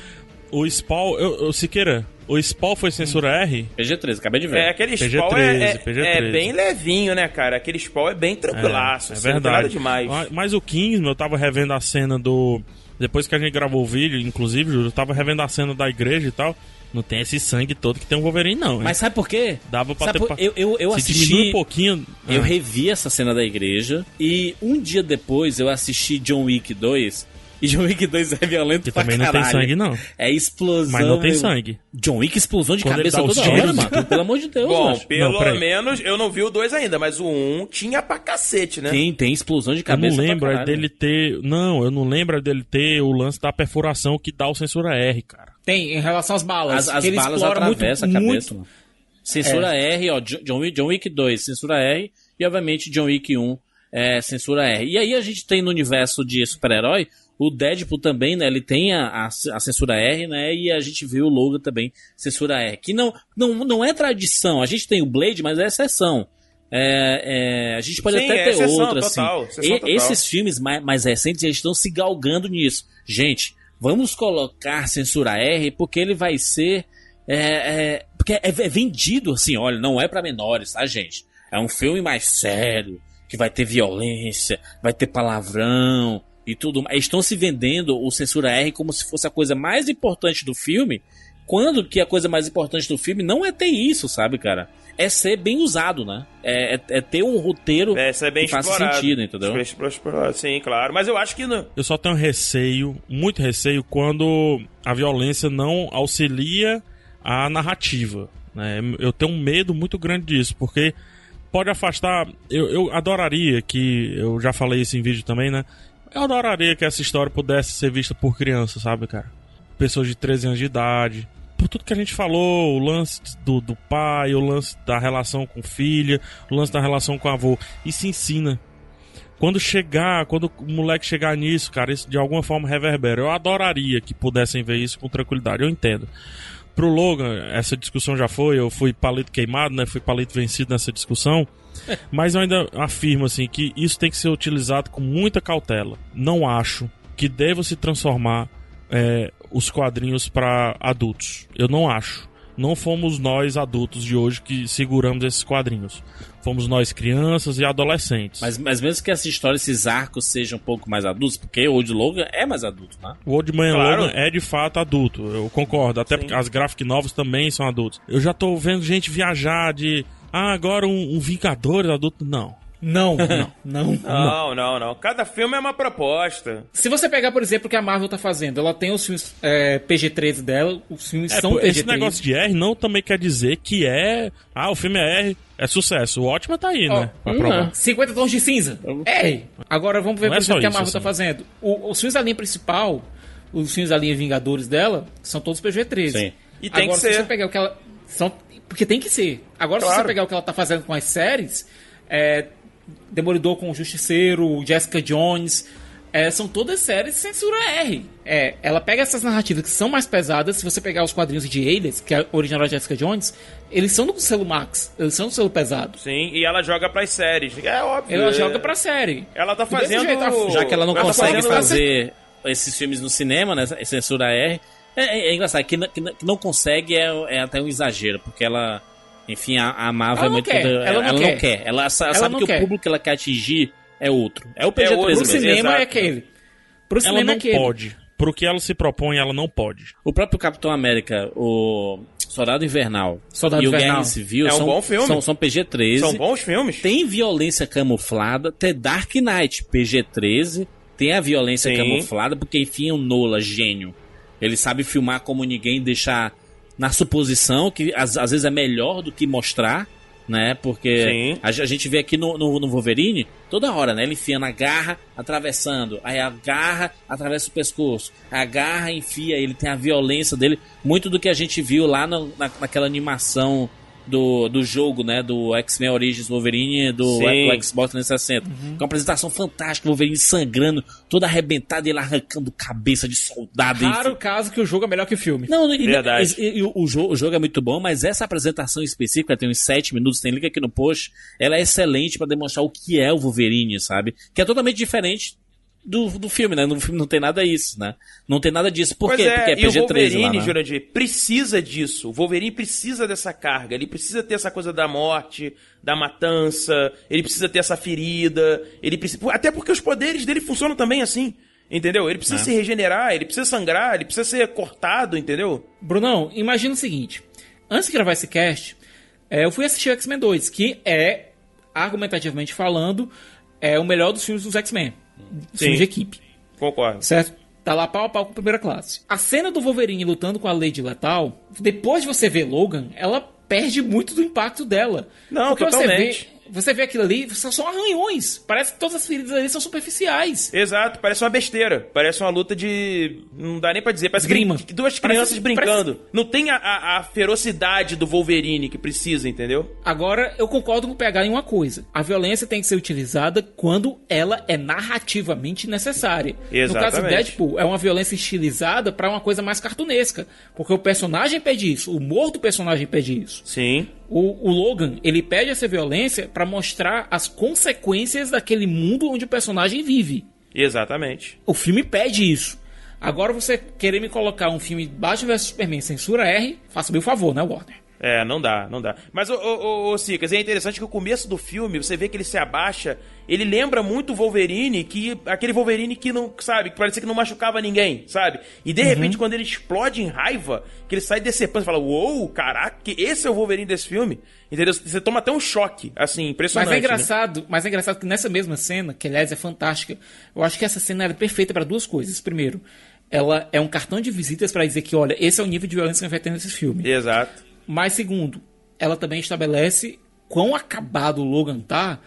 O Spawn, eu, eu, Siqueira, o Spawn foi censura R? PG-13, acabei de ver. É, aquele PG-13, spawn é, é, PG-13. é bem levinho, né, cara? Aquele spawn é bem tranquilaço, é assim, não tem verdade. nada demais. Mas- Mas o Kingsman, eu tava revendo a cena do Depois que a gente gravou o vídeo, inclusive, Júlio, eu tava revendo a cena da igreja e tal. Não tem esse sangue todo que tem um Wolverine, não. hein? Mas sabe por quê? Dava pra Sabe ter. por- eu, eu, eu assisti. um pouquinho. Eu ah, revi essa cena da igreja e um dia depois eu assisti John Wick 2. E John Wick 2 é violento Que pra também não tem caralho. sangue, não. É explosão. Mas não tem eu- sangue. John Wick explosão de Quando cabeça toda hora, mano. Pelo amor de Deus, Bom, macho. pelo Não, menos eu não vi o 2 ainda, mas o 1 um tinha pra cacete, né? Tem, tem explosão de Eu cabeça. não pra lembro é caralho. dele ter. Não, eu não lembro dele ter o lance da perfuração que dá o censura R, cara. Tem, em relação às balas. As, as balas atravessam muito, a cabeça, muito- mano. Censura R, ó, Jo- John Wick, John Wick 2, censura R, e obviamente John Wick 1, é, censura R. E aí a gente tem no universo de super-herói, o Deadpool também, né, ele tem a, a, a censura R, né, e a gente vê o Logan também, censura R. Que não, não, não é tradição, a gente tem o Blade, mas é exceção. É, é, a gente pode Sim, até é ter exceção outra, total, assim. E- esses filmes mais, mais recentes eles estão se galgando nisso. Gente, vamos colocar censura R porque ele vai ser. é, é, porque é, é vendido assim, olha, não é pra menores, tá, gente? É um filme mais sério, que vai ter violência, vai ter palavrão e tudo. estão se vendendo o censura R como se fosse a coisa mais importante do filme, quando que a coisa mais importante do filme não é ter isso, sabe, cara? É ser bem usado, né? É, é- é ter um roteiro É, é bem que faça sentido, entendeu? Explorado, Sim, claro. Mas eu acho que não. Eu só tenho receio, muito receio, quando a violência não auxilia a narrativa. né? Eu tenho um medo muito grande disso, porque pode afastar. Eu, eu adoraria que. Eu já falei isso em vídeo também, né? Eu adoraria que essa história pudesse ser vista por crianças, sabe, cara? Pessoas de 13 anos de idade. Por tudo que a gente falou, o lance do, do pai, o lance da relação com filha, o lance da relação com avô. Isso ensina. Quando chegar, quando o moleque chegar nisso, cara, isso de alguma forma reverbera. Eu adoraria que pudessem ver isso com tranquilidade, eu entendo. Pro Logan, essa discussão já foi, eu fui palito queimado, né? Fui palito vencido nessa discussão. [laughs] Mas eu ainda afirmo assim que isso tem que ser utilizado com muita cautela. Não acho que deva se transformar é, os quadrinhos para adultos. Eu não acho. Não fomos nós adultos de hoje que seguramos esses quadrinhos. Fomos nós crianças e adolescentes. Mas, mas mesmo que essa história, esses arcos sejam um pouco mais adultos, porque o Old Logan é mais adulto, né? O Old Man Claro. Logan é de fato adulto, eu concordo. Até porque as graphic novels também são adultos. Eu já tô vendo gente viajar de. Ah, agora um, um Vingadores adulto. Não. Não, [laughs] não, não. Não, não, não. Cada filme é uma proposta. Se você pegar, por exemplo, o que a Marvel tá fazendo, ela tem os filmes é, PG-13 dela, os filmes É, são pô, PG-13. esse negócio de R não também quer dizer que é. Ah, o filme é R, é sucesso. O ótimo tá aí, Ó, né? Pra hum, provar. 50 tons de cinza. É. Agora vamos ver, Não por é exemplo, o que a Marvel tá assim. fazendo. O- os filmes da linha principal, os filmes da linha Vingadores dela, são todos PG-13. Sim. E tem Agora, que se ser. você pegar o que ela. São, porque tem que ser. Agora, se Claro. você pegar o que ela tá fazendo com as séries, é, Demolidor com o Justiceiro, Jessica Jones. é, são todas séries censura R. É, ela pega essas narrativas que são mais pesadas. Se você pegar os quadrinhos de Alias, que é a original da Jessica Jones, eles são do selo Max, eles são do selo pesado. Sim, e ela joga pras séries. É óbvio. Ela é- joga pra série. Ela tá fazendo. jeito, Já que ela não tá consegue fazendo- fazer esses filmes no cinema, né? Censura R. É, é- é engraçado, que, não- que que não consegue é, é até um exagero, porque ela. Enfim, a, a Marvel Ela é muito. quer, ela, ela não ela quer. não quer. Ela Ela sabe que quer. o público que ela quer atingir é outro. É o PG-13 outro. Pro mesmo. cinema exato. é aquele. Pro Ela cinema é não aquele. pode. Pro que ela se propõe, ela não pode. O próprio Capitão América, o Soldado Invernal Soldado e o Invernal. Guerra Civil É um são, bom filme. são, são PG-13. São bons filmes. Tem violência camuflada, tem Dark Knight, PG-13, tem a violência Sim. camuflada, porque enfim, o Nola, gênio. Ele sabe filmar como ninguém, deixar na suposição, que às, às vezes é melhor do que mostrar, né? Porque a, a gente vê aqui no, no, no Wolverine, toda hora, né? Ele enfia na garra, atravessando. Aí a garra atravessa o pescoço. A garra enfia, ele tem a violência dele. Muito do que a gente viu lá no- na, naquela animação do, do jogo, né? Do X-Men Origins Wolverine do, do Xbox 360. Uhum. Com uma apresentação fantástica, o Wolverine sangrando, todo arrebentado e ele arrancando cabeça de soldado. enfim. Raro caso que o jogo é melhor que o filme. Não, e- Verdade. e- e o, o jogo, o jogo é muito bom, mas essa apresentação específica, tem uns 7 minutos, tem link aqui no post, ela é excelente pra demonstrar o que é o Wolverine, sabe? Que é totalmente diferente do, do filme, né? No filme não tem nada isso, né? Não tem nada disso. Por Pois quê? é, Porque é e o PG-13 Wolverine, lá, né? Jurandir, precisa disso. O Wolverine precisa dessa carga. Ele precisa ter essa coisa da morte, da matança. Ele precisa ter essa ferida. Ele precisa... Até porque os poderes dele funcionam também assim. Entendeu? Ele precisa É. se regenerar, ele precisa sangrar, ele precisa ser cortado, entendeu? Brunão, imagina o seguinte. Antes de gravar esse cast, é, eu fui assistir o X-Men 2, que é, argumentativamente falando, é o melhor dos filmes dos X-Men. Filmes de equipe. Concordo. Certo? Tá lá pau a pau com a primeira classe. A cena do Wolverine lutando com a Lady Letal, depois de você ver Logan, ela perde muito do impacto dela. Não, Porque totalmente. Você vê, você vê aquilo ali, só são arranhões. Parece que todas as feridas ali são superficiais. Exato, parece uma besteira. Parece uma luta de. Não dá nem pra dizer. Parece Esgrima. que duas Parece- crianças brincando. Não tem a, a- a ferocidade do Wolverine que precisa, entendeu? Agora, eu concordo com o PH em uma coisa. A violência tem que ser utilizada quando ela é narrativamente necessária. No caso do Exatamente. Deadpool, é uma violência estilizada pra uma coisa mais cartunesca. Porque o personagem pede isso, o humor do personagem pede isso. Sim. O, o Logan, ele pede essa violência pra mostrar as consequências daquele mundo onde o personagem vive. Exatamente. O filme pede isso. Agora você querer me colocar um filme Batman vs Superman censura R, faça-me o favor, né, Warner? É, não dá, não dá. Mas, ô, ô, ô, Cicas, é interessante que o começo do filme, você vê que ele se abaixa, ele lembra muito o Wolverine, que aquele Wolverine que não, sabe, que parecia que não machucava ninguém, sabe? E de repente, quando ele explode em raiva, que ele sai decepando, você fala, uou, caraca, esse é o Wolverine desse filme? Entendeu? Você toma até um choque, assim, impressionante. Mas é né? engraçado, mas é engraçado que nessa mesma cena, que aliás é fantástica, eu acho que essa cena era perfeita para duas coisas. Primeiro, ela é um cartão de visitas para dizer que, olha, esse é o nível de violência que vai ter nesse filme. Exato. Mas segundo, ela também estabelece quão acabado o Logan tá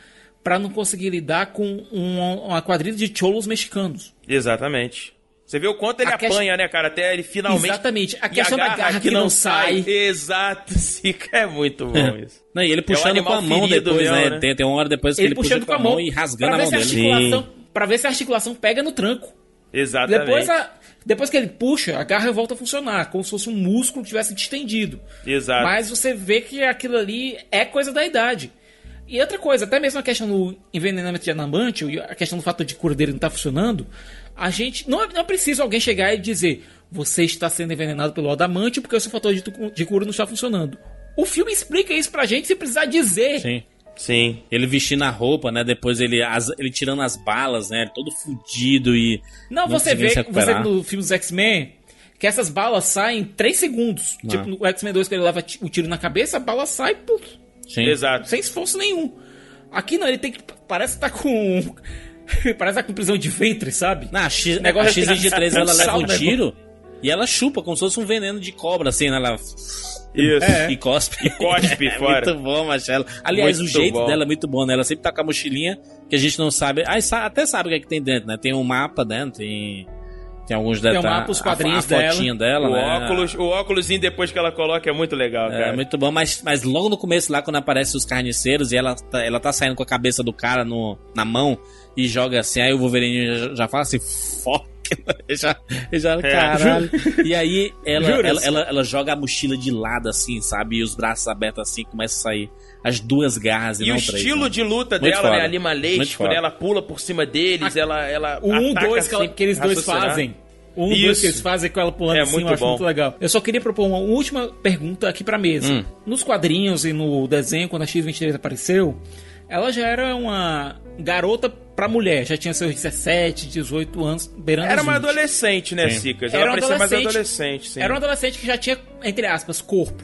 para não conseguir lidar com uma, uma quadrilha de cholos mexicanos. Exatamente. Você vê o quanto ele quest- apanha, né, cara? Até ele finalmente. Exatamente. A questão da garra que não sai. Exato, [laughs] Cica. É muito bom isso. Não, e ele puxando animal com a mão depois, mesmo, né? né? Tem, tem uma hora depois que Ele, ele, puxando puxa com a mão e rasgando pra a mão dele. para ver se a articulação pega no tranco. Exatamente. Depois, a- depois que ele puxa, a garra volta a funcionar, como se fosse um músculo que tivesse distendido. Exato. Mas você vê que aquilo ali é coisa da idade. E outra coisa, até mesmo a questão do envenenamento de anamante, e a questão do fator de cura dele não tá funcionando, a gente. Não, é- não preciso alguém chegar e dizer: você está sendo envenenado pelo adamante porque o seu fator de, de cura não está funcionando. O filme explica isso pra gente sem precisar dizer. Sim. Sim. Ele vestindo a roupa, né? Depois ele, as- ele tirando as balas, né? Todo fudido e. Não, você conseguindo vê, você no filme dos X-Men que essas balas saem em 3 segundos. Ah. Tipo, no X-Men 2, que ele leva o tiro na cabeça, a bala sai puf, Sim. Exato. sem esforço nenhum. Aqui não, ele tem que. Parece que tá com. [laughs] parece que tá com prisão de ventre, sabe? Na X, Negócio a X-23 [laughs] ela leva um Salva, tiro e ela chupa como se fosse um veneno de cobra, assim, né? Ela Isso. É. e cospe. E cospe [laughs] é fora. muito bom, Marcelo. Aliás, Muito o jeito bom. dela é muito bom, né? Ela sempre tá com a mochilinha que a gente não sabe. Ah, até sabe o que, é que tem dentro, né? Tem um mapa dentro, tem, tem alguns Tem um detalhes. mapa, os a- quadrinhos a, fotinha dela, O né? óculos, o óculosinho depois que ela coloca é muito legal, É, cara. muito bom, mas, mas logo no começo lá, quando aparecem os carniceiros e ela tá, ela tá saindo com a cabeça do cara no, na mão e joga assim, aí o Wolverine já, já fala assim, [laughs] fuck. já, já, caralho. E aí ela, ela, ela, ela joga a mochila de lado assim, sabe? E os braços abertos assim, começa a sair as duas garras e, E não o três, estilo né? de luta Muito dela, né? Muito foda. né? Ela pula por cima deles, ela, ela O 1, ataca 2 que, ela- sem que eles dois fazem. O 1, 2 Isso. que eles fazem com ela pulando É assim, muito eu acho bom. muito legal. Eu só queria propor uma última pergunta aqui pra mesa. Hum. Nos quadrinhos e no desenho, quando a X-23 apareceu, ela já era uma garota pra mulher. Já tinha seus 17, 18 anos, beirando Era uma 20. adolescente, né, Sim. Cicas? Era Ela um parecia mais adolescente. sim. Era um adolescente que já tinha, entre aspas, corpo.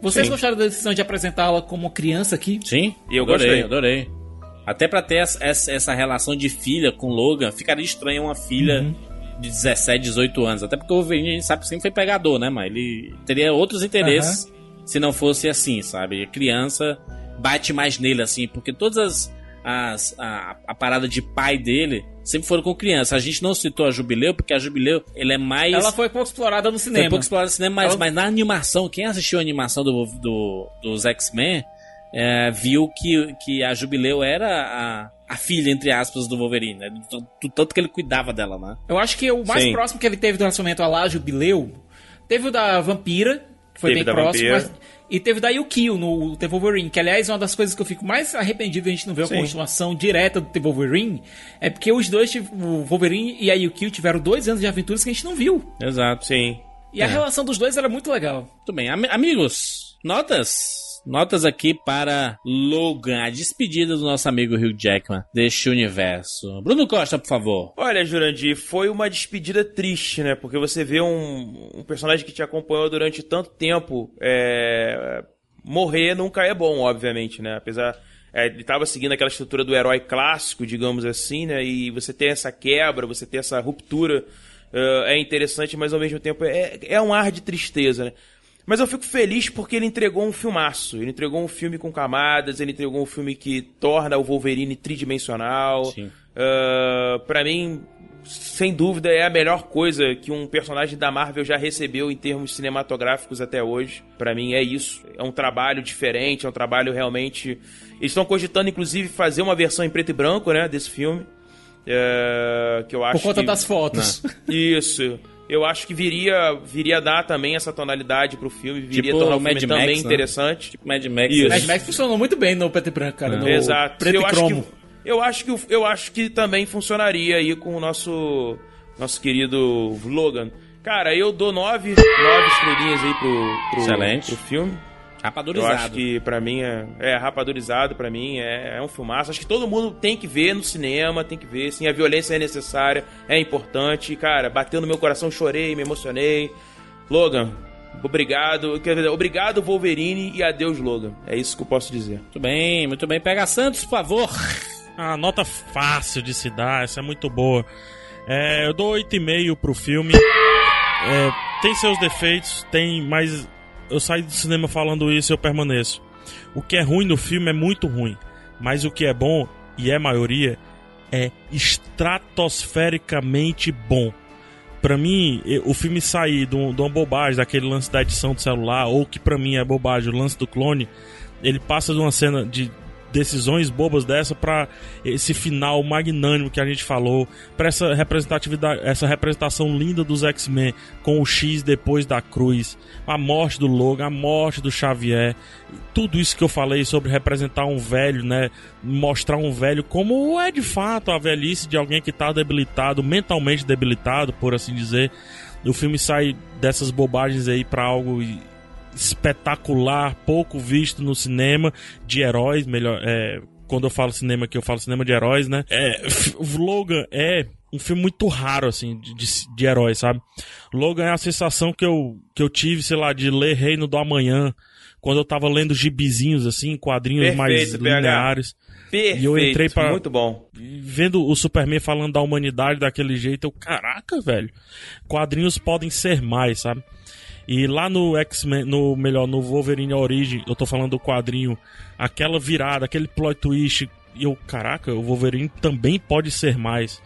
Vocês Sim. gostaram da decisão de apresentá-la como criança aqui? Sim, E eu adorei, gostei. adorei. Até pra ter essa, essa, essa relação de filha com Logan, ficaria estranho uma filha Uhum. de 17, 18 anos. Até porque o Wolverine a gente sabe que sempre foi pegador, né? Mas ele teria outros interesses se não fosse assim, sabe? Criança bate mais nele, assim, porque todas as. as a, a parada de pai dele sempre foram com criança. A gente não citou a Jubileu, porque a Jubileu ele é mais. Ela foi pouco explorada no cinema. Foi pouco explorado no cinema, mas, Ela- mas na animação, quem assistiu a animação do, do- dos X-Men é, viu que, que a Jubileu era a, a filha, entre aspas, do Wolverine, né? Do, do tanto que ele cuidava dela, né? Eu acho que o mais Sim. próximo que ele teve do relacionamento a lá, Jubileu, teve o da Vampira, que foi Teve bem próximo, Vampira. mas- e teve da Yukio no The Wolverine, que aliás é uma das coisas que eu fico mais arrependido de a gente não ver Sim. continuação direta do The Wolverine, é porque os dois, o Wolverine e a Yukio tiveram dois anos de aventuras que a gente não viu. Exato. Sim. E a É. relação dos dois era muito legal. Muito bem. Am- amigos, notas? Notas aqui para Logan, a despedida do nosso amigo Hugh Jackman deste universo. Bruno Costa, por favor. Olha, Jurandir, foi uma despedida triste, né? Porque você vê um, um personagem que te acompanhou durante tanto tempo é, morrer nunca é bom, obviamente, né? Apesar. é, ele estava seguindo aquela estrutura do herói clássico, digamos assim, né? E você ter essa quebra, você ter essa ruptura é, é interessante, mas ao mesmo tempo é, é um ar de tristeza, né? Mas eu fico feliz porque ele entregou um filmaço. Ele entregou um filme com camadas, ele entregou um filme que torna o Wolverine tridimensional. Sim. Uh, para mim, sem dúvida, é a melhor coisa que um personagem da Marvel já recebeu em termos cinematográficos até hoje. Pra mim é isso. É um trabalho diferente, é um trabalho realmente. Eles estão cogitando, inclusive, fazer uma versão em preto e branco, né, desse filme. É, que eu acho Por conta que... das fotos. [laughs] Isso. Eu acho que viria, viria dar também essa tonalidade pro filme, viria Tipo tornar o Mad filme Max, também né? interessante. Tipo Mad Max. Isso. Mad Max funcionou muito bem no preto e branco, cara. No Exato. preto eu e acho cromo. que eu acho que eu acho que também funcionaria aí com o nosso nosso querido Logan. Cara, eu dou nove, nove estrelinhas aí pro, pro, Excelente. pro filme. Eu Rapadurizado. acho que pra mim é, é rapadurizado, pra mim é, é um filmaço. Acho que todo mundo tem que ver no cinema, tem que ver. Sim, a violência é necessária, é importante. Cara, bateu no meu coração, chorei, me emocionei. Logan, obrigado. Quer dizer, obrigado Wolverine e adeus Logan. É isso que eu posso dizer. Muito bem, muito bem. Pega Santos, por favor. A nota fácil de se dar, essa é muito boa. É, eu dou 8,5 pro filme. É, tem seus defeitos, tem, mas eu saí do cinema falando isso e eu permaneço. O que é ruim no filme é muito ruim, mas o que é bom, e é maioria, é estratosfericamente bom. Pra mim, o filme sair de uma bobagem, daquele lance da edição do celular, ou que pra mim é bobagem, o lance do clone, ele passa de uma cena de decisões bobas dessa pra esse final magnânimo que a gente falou, pra essa representatividade, essa representação linda dos X-Men com o X depois da cruz, a morte do Logan, a morte do Xavier, tudo isso que eu falei sobre representar um velho, né, mostrar um velho como é de fato a velhice de alguém que tá debilitado, mentalmente debilitado, por assim dizer. O filme sai dessas bobagens aí pra algo espetacular, pouco visto no cinema de heróis, melhor, é, quando eu falo cinema aqui, eu falo cinema de heróis, né? É, o Logan é um filme muito raro, assim, de, de, de heróis, sabe? Logan é a sensação que eu, que eu tive, sei lá, de ler Reino do Amanhã, quando eu tava lendo gibizinhos, assim, quadrinhos mais Perfeito, PH. lineares. Perfeito. E eu entrei pra- Muito bom. Vendo o Superman falando da humanidade daquele jeito, eu, caraca, velho. Quadrinhos podem ser mais, sabe? E lá no X-Men, no melhor, no Wolverine Origin, eu tô falando do quadrinho, aquela virada, aquele plot twist, e eu, caraca, o Wolverine também pode ser mais.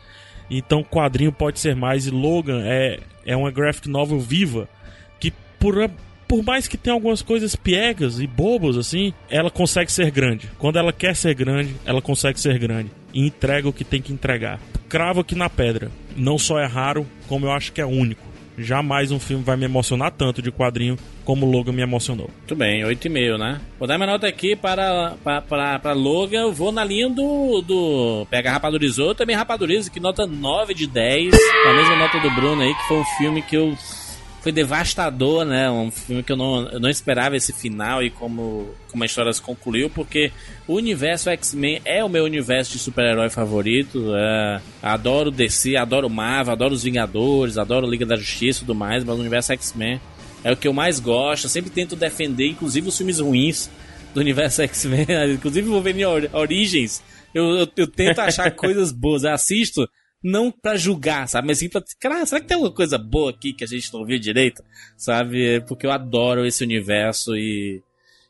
Então, quadrinho pode ser mais. E Logan é, é uma graphic novel viva que, por, por mais que tenha algumas coisas piegas e bobas assim, ela consegue ser grande. Quando ela quer ser grande, ela consegue ser grande. E entrega o que tem que entregar. Cravo aqui na pedra. Não só é raro, como eu acho que é único. Jamais um filme vai me emocionar tanto de quadrinho como Logan me emocionou. Muito bem, 8,5, né? Vou dar minha nota aqui para, para, para, para Logan. Eu vou na linha do, do Pega Rapadurizou. Também Rapaduriza, que nota 9 de 10. A mesma nota do Bruno aí, que foi um filme que eu. Foi devastador, né? Um filme que eu não, eu não esperava esse final e como, como a história se concluiu, porque o universo X-Men é o meu universo de super-herói favorito. É, adoro DC, adoro Marvel, adoro os Vingadores, adoro Liga da Justiça e tudo mais, mas o universo X-Men é o que eu mais gosto. Eu sempre tento defender, inclusive os filmes ruins do universo X-Men, [laughs] inclusive o Wolverine Or- Origins. Eu, eu, eu tento achar [laughs] coisas boas. Eu assisto não pra julgar, sabe? Mas sim pra. Cara, será que tem alguma coisa boa aqui que a gente não viu direito? Sabe? Porque eu adoro esse universo e.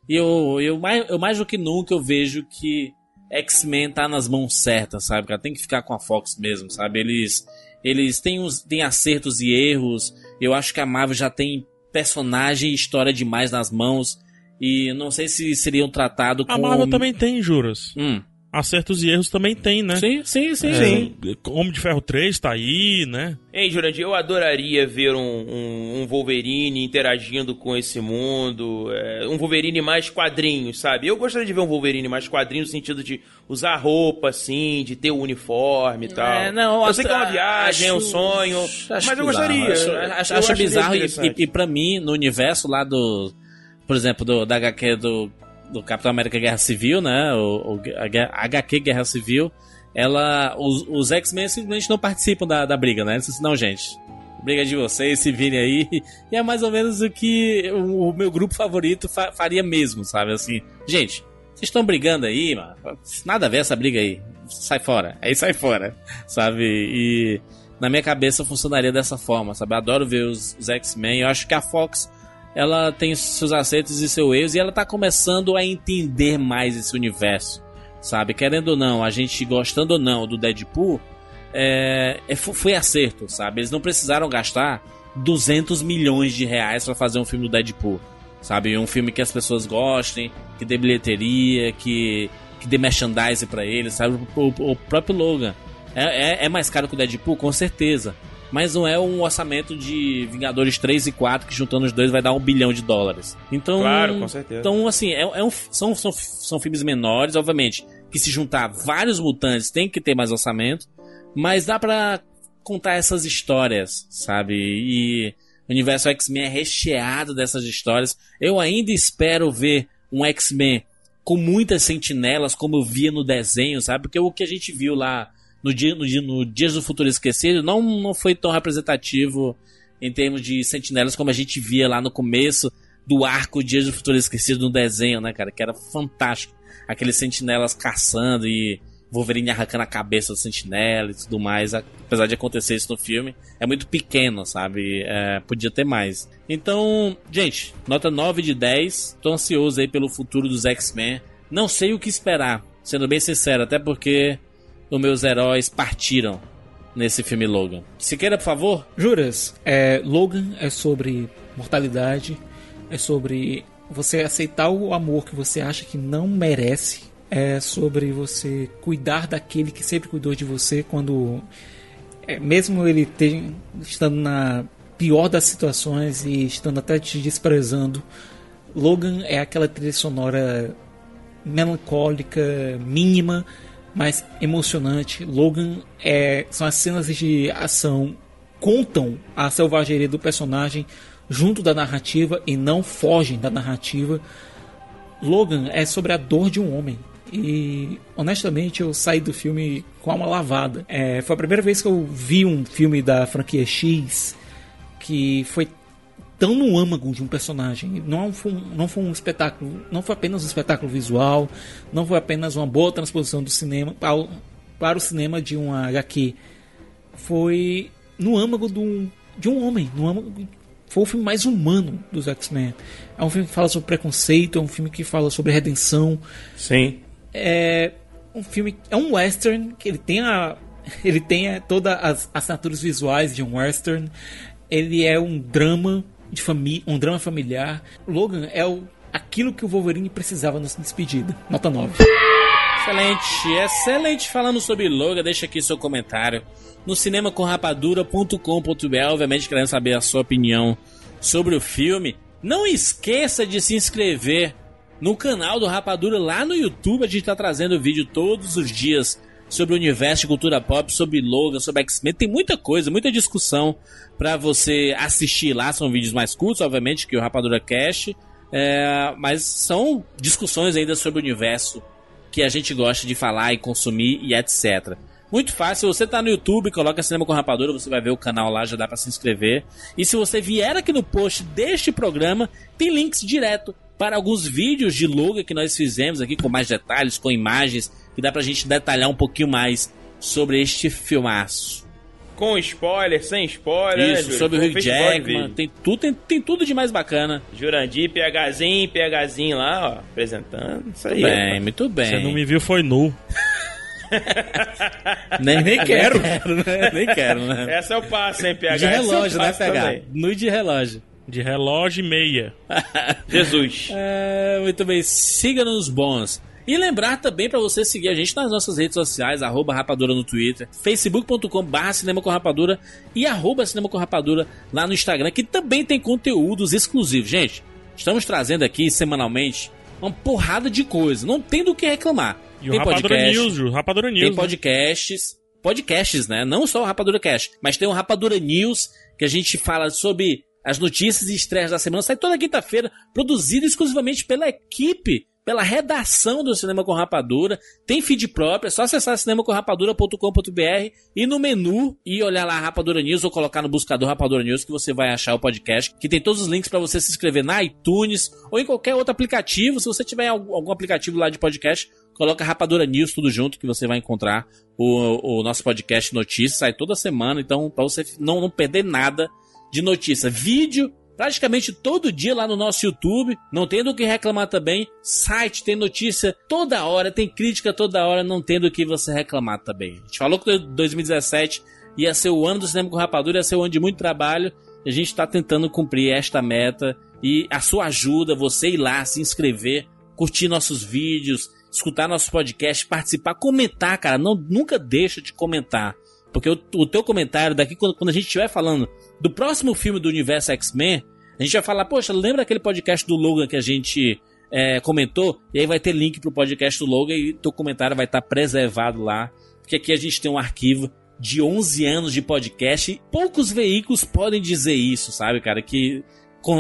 E eu, eu, mais, eu mais do que nunca eu vejo que X-Men tá nas mãos certas, sabe? Cara, tem que ficar com a Fox mesmo, sabe? Eles. Eles têm, uns, têm acertos e erros. Eu acho que a Marvel já tem personagem e história demais nas mãos. E não sei se seriam tratados com. A Marvel também tem, juras. Hum. Acertos e erros também tem, né? Sim, sim, sim. É, sim. Homem de Ferro 3 tá aí, né? Hein, Jurandir, eu adoraria ver um, um- um Wolverine interagindo com esse mundo, é, um Wolverine mais quadrinhos, sabe? Eu gostaria de ver um Wolverine mais quadrinhos no sentido de usar roupa, assim, de ter o uniforme e tal. É, não, eu sei que é uma acho- viagem, é um acho- sonho, acho mas eu bizarro. gostaria. Acho, eu acho, acho bizarro e, e, e pra mim, no universo lá do. Por exemplo, do, da HQ do, do Capitão América Guerra Civil, né? O, o a, a HQ Guerra Civil, ela. Os, os X-Men simplesmente não participam da, da briga, né? Eles não, gente. Briga de vocês, se virem aí. [laughs] E é mais ou menos o que o, o meu grupo favorito fa- faria mesmo, sabe? Assim, gente, vocês estão brigando aí, mano. Nada a ver essa briga aí. Sai fora. [laughs] Aí sai fora, sabe? E na minha cabeça funcionaria dessa forma, sabe? Adoro ver os, os X-Men. Eu acho que a Fox ela tem seus acertos e seus erros e ela tá começando a entender mais esse universo, sabe? Querendo ou não, a gente gostando ou não do Deadpool, é, é, fo- foi acerto, sabe? Eles não precisaram gastar 200 milhões de reais pra fazer um filme do Deadpool, sabe? Um filme que as pessoas gostem, que dê bilheteria, que, que dê merchandise pra eles, sabe? O, o- o próprio Logan é, é, é mais caro que o Deadpool, com certeza. Mas não é um orçamento de Vingadores 3 e 4 que juntando os dois vai dar um bilhão de dólares. Então, Claro, com certeza. então, assim, é, é um- são, são, são filmes menores, obviamente, que se juntar vários mutantes tem que ter mais orçamento, mas dá pra contar essas histórias, sabe? E o universo X-Men é recheado dessas histórias. Eu ainda espero ver um X-Men com muitas sentinelas, como eu via no desenho, sabe? Porque o que a gente viu lá no, dia, no, dia, no Dias do Futuro Esquecido não, não foi tão representativo em termos de sentinelas como a gente via lá no começo do arco Dias do Futuro Esquecido no desenho, né, cara? Que era fantástico. Aqueles sentinelas caçando e Wolverine arrancando a cabeça do sentinela e tudo mais. Apesar de acontecer isso no filme, é muito pequeno, sabe? É, podia ter mais. Então, gente, nota 9 de 10. Tô ansioso aí pelo futuro dos X-Men. Não sei o que esperar, sendo bem sincero, até porque os meus heróis partiram nesse filme Logan. Siqueira, por favor? Juras, é, Logan é sobre mortalidade, é sobre você aceitar o amor que você acha que não merece, é sobre você cuidar daquele que sempre cuidou de você quando, é, mesmo ele ten- estando na pior das situações e estando até te desprezando, Logan é aquela trilha sonora melancólica, mínima, mas emocionante. Logan é, são as cenas de ação contam a selvageria do personagem junto da narrativa e não fogem da narrativa. Logan é sobre a dor de um homem. E honestamente eu saí do filme com a alma lavada. É, foi a primeira vez que eu vi um filme da franquia X que foi tão no âmago de um personagem. Não foi, um- não foi um espetáculo, não foi apenas um espetáculo visual, não foi apenas uma boa transposição do cinema para o, para o cinema de uma HQ. Foi no âmago de um, de um homem, no âmago, foi o filme mais humano dos X-Men. É um filme que fala sobre preconceito, é um filme que fala sobre redenção, Sim. é um filme é um western que ele tem a [laughs] ele tem a- todas as assinaturas visuais de um western ele é um drama de família um drama familiar Logan é o aquilo que o Wolverine precisava na sua despedida nota 9 Excelente, excelente. Falando sobre Logan, deixa aqui seu comentário no cinemacomrapadura.com.br. Obviamente, querendo saber a sua opinião sobre o filme. Não esqueça de se inscrever no canal do Rapadura lá no YouTube. A gente tá trazendo vídeo todos os dias sobre o universo de cultura pop, sobre Logan, sobre X-Men. Tem muita coisa, muita discussão pra você assistir lá. São vídeos mais curtos, obviamente, que o Rapadura Cast. É, mas são discussões ainda sobre o universo que a gente gosta de falar e consumir e etc. Muito fácil, você tá no YouTube, coloca Cinema com Rapadura, você vai ver o canal lá, já dá pra se inscrever. E se você vier aqui no post deste programa, tem links direto para alguns vídeos de Logan que nós fizemos aqui com mais detalhes, com imagens, que dá pra gente detalhar um pouquinho mais sobre este filmaço. Com spoiler, sem spoiler. né, Isso, Júlio? sobre o Hugh Jackman, tem tudo, tem, tem tudo de mais bacana. Jurandir, PHzinho, PHzinho lá, ó, apresentando. Isso aí. Bem, muito bem. Você não me viu, foi nu. [laughs] Nem, nem quero. né? [laughs] Nem quero, né? Essa é o passo, hein, PH? De é relógio, né, pegar? também. No de relógio. De relógio e meia. [laughs] Jesus. É, muito bem, siga-nos bons. E lembrar também pra você seguir a gente nas nossas redes sociais, arroba rapadura no Twitter, facebook.com barra cinema com rapadura e arroba cinema com rapadura lá no Instagram, que também tem conteúdos exclusivos. Gente, estamos trazendo aqui semanalmente uma porrada de coisa, não tem do que reclamar. E o tem Rapadura podcast, News, Ju. Rapadura News. tem podcasts, podcasts, né? Não só o Rapadura Cast, mas tem o Rapadura News, que a gente fala sobre as notícias e estreias da semana. Sai toda quinta-feira, produzido exclusivamente pela equipe pela redação do Cinema com Rapadura. Tem feed próprio, é só acessar cinemacomrapadura.com.br e no menu e olhar lá Rapadura News ou colocar no buscador Rapadura News que você vai achar o podcast, que tem todos os links para você se inscrever na iTunes ou em qualquer outro aplicativo. Se você tiver algum aplicativo lá de podcast, coloca Rapadura News tudo junto que você vai encontrar o, o nosso podcast notícias, sai toda semana, então para você não, não perder nada de notícia. Vídeo praticamente todo dia lá no nosso YouTube. Não tendo o que reclamar também. Site tem notícia toda hora, tem crítica toda hora, não tendo o que você reclamar também. A gente falou que 2017 ia ser o ano do cinema com rapadura, ia ser um ano de muito trabalho. E a gente está tentando cumprir esta meta. E a sua ajuda, você ir lá, se inscrever, curtir nossos vídeos, escutar nossos podcasts, participar, comentar, cara. Não, nunca deixa de comentar. Porque o, o teu comentário daqui, quando, quando a gente estiver falando do próximo filme do universo X-Men, a gente vai falar, poxa, lembra aquele podcast do Logan que a gente é, comentou? E aí vai ter link pro podcast do Logan e teu comentário vai estar preservado lá. Porque aqui a gente tem um arquivo de 11 anos de podcast. Poucos veículos podem dizer isso, sabe, cara? Que,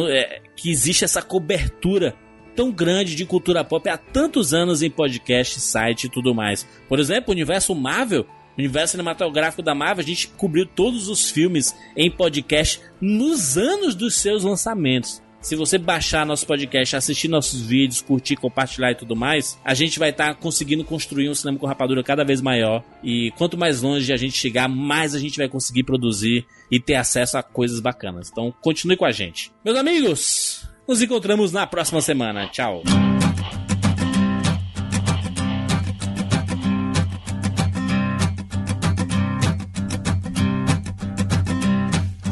é, que existe essa cobertura tão grande de cultura pop há tantos anos em podcast, site e tudo mais. Por exemplo, o universo Marvel universo cinematográfico da Marvel, a gente cobriu todos os filmes em podcast nos anos dos seus lançamentos. Se você baixar nosso podcast, assistir nossos vídeos, curtir, compartilhar e tudo mais, a gente vai estar tá conseguindo construir um cinema com rapadura cada vez maior. E quanto mais longe a gente chegar, mais a gente vai conseguir produzir e ter acesso a coisas bacanas. Então continue com a gente. Meus amigos, nos encontramos na próxima semana. Tchau.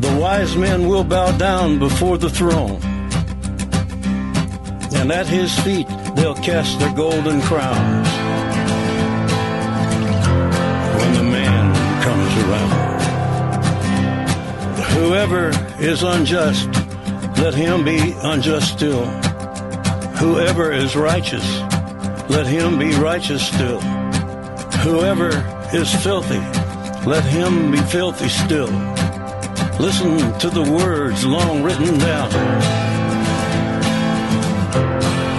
The wise men will bow down before the throne. And at his feet they'll cast their golden crowns. When the man comes around. Whoever is unjust, let him be unjust still. Whoever is righteous, let him be righteous still. Whoever is filthy, let him be filthy still. Listen to the words long written down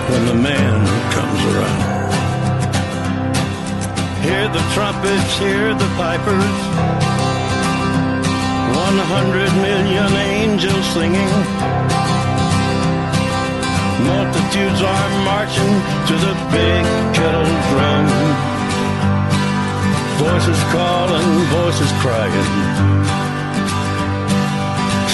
when the man comes around. Hear the trumpets, hear the pipers. One hundred million angels singing. Multitudes are marching to the big kettle drum. Voices calling, voices crying.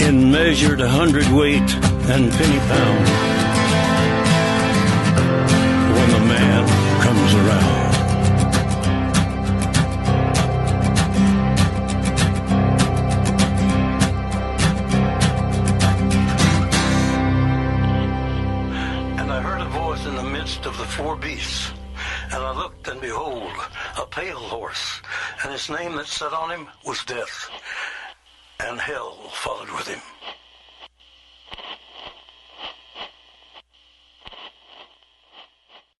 In measured hundredweight and penny pound. When the man comes around. And I heard a voice in the midst of the four beasts. And I looked, and behold, a pale horse, and his name that sat on him was Death. And hell followed with him.